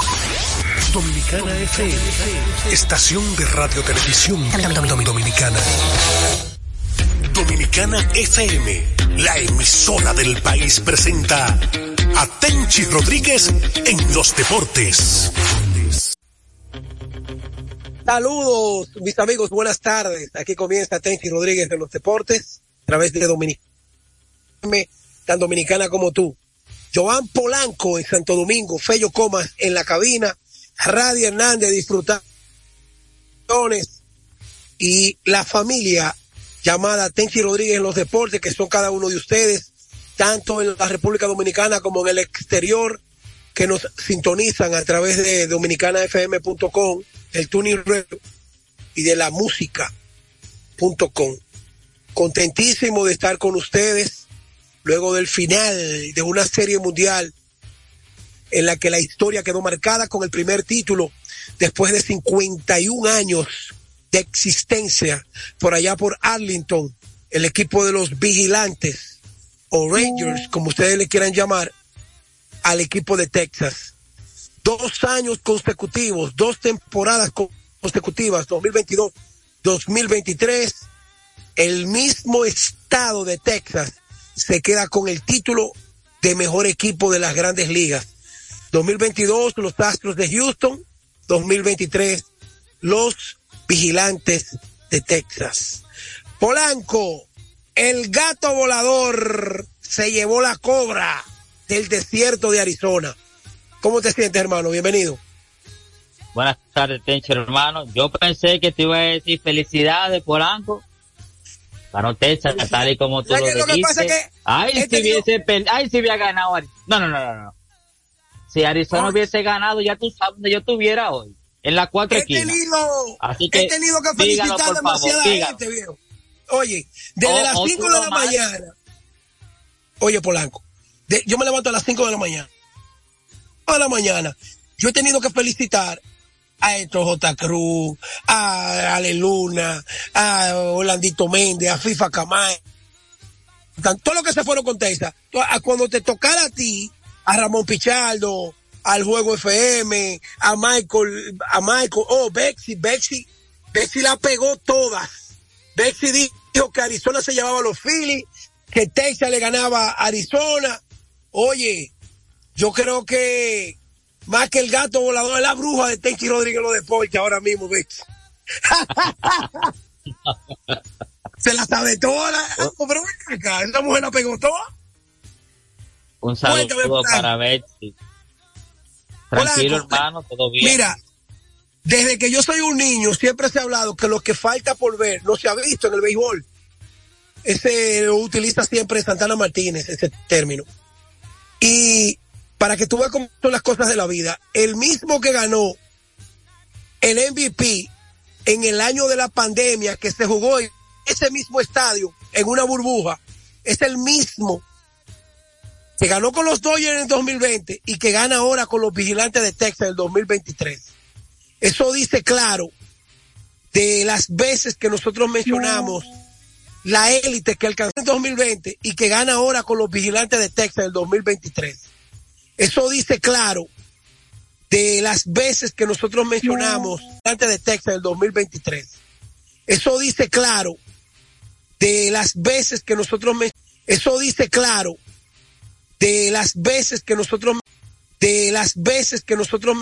Dominicana FM, estación de radio televisión dominicana. Dominicana FM, la emisora del país presenta a Tenchi Rodríguez en los deportes. Saludos, mis amigos, buenas tardes. Aquí comienza Tenchi Rodríguez en los deportes, a través de Dominicana, tan dominicana como tú. Joan Polanco en Santo Domingo, Fello Comas en la cabina, Radio Hernández disfrutar y la familia llamada Tenchi Rodríguez en los deportes, que son cada uno de ustedes, tanto en la República Dominicana como en el exterior, que nos sintonizan a través de dominicanafm.com, el tuning y de la música.com. Contentísimo de estar con ustedes luego del final de una serie mundial en la que la historia quedó marcada con el primer título después de 51 años de existencia por allá por Arlington, el equipo de los vigilantes o Rangers, como ustedes le quieran llamar, al equipo de Texas. Dos años consecutivos, dos temporadas consecutivas, 2022-2023, el mismo estado de Texas se queda con el título de mejor equipo de las grandes ligas. 2022 los Astros de Houston, 2023 los Vigilantes de Texas. Polanco, el gato volador se llevó la cobra del desierto de Arizona. ¿Cómo te sientes, hermano? Bienvenido. Buenas tardes, Tencho, hermano. Yo pensé que te iba a decir felicidades, Polanco. Ganó Texas, tal y como tú lo dijiste. Que ay, si hubiese, ay, si hubiera ganado. No, no, no, no, no. Si Arizona hubiese ganado, ya tú sabes dónde yo estuviera hoy. En la cuatro he esquinas. Tenido, Así que, he tenido que felicitar dígalo, demasiada favor, gente, viejo. Oye, desde O- las o 5 tú de la mañana. Oye, Polanco, de- yo me levanto a las 5 de la mañana. A la mañana. Yo he tenido que felicitar a Héctor J. Cruz, a Ale Luna, a Orlandito Méndez, a FIFA Camay. Todo lo que se fueron con Texas. A Cuando te tocara a ti, a Ramón Pichardo, al Juego FM, a Michael, a Michael, oh, Bexy, Bexy, Bexy la pegó todas. Bexy dijo que Arizona se llevaba a los Phillies, que Texas le ganaba a Arizona. Oye, yo creo que más que el gato volador es la bruja de Tenchi Rodríguez los deportes ahora mismo, Bexy. se la sabe toda. La... Ah, pero acá, esa mujer la pegó toda. Un saludo para Betsy. Tranquilo, hermano, todo bien. Mira, desde que yo soy un niño siempre se ha hablado que lo que falta por ver no se ha visto en el béisbol. Ese lo utiliza siempre Santana Martínez, ese término. Y para que tú veas cómo son las cosas de la vida, el mismo que ganó el MVP en el año de la pandemia que se jugó en ese mismo estadio en una burbuja es el mismo que ganó con los Dodgers en el 2020 y que gana ahora con los vigilantes de Texas en el 2023. Eso dice claro de las veces que nosotros mencionamos la élite que alcanzó en 2020 y que gana ahora con los vigilantes de Texas en el 2023. Eso dice claro de las veces que nosotros mencionamos antes de Texas en el 2023. Eso dice claro de las veces que nosotros eso dice claro de las veces que nosotros de las veces que nosotros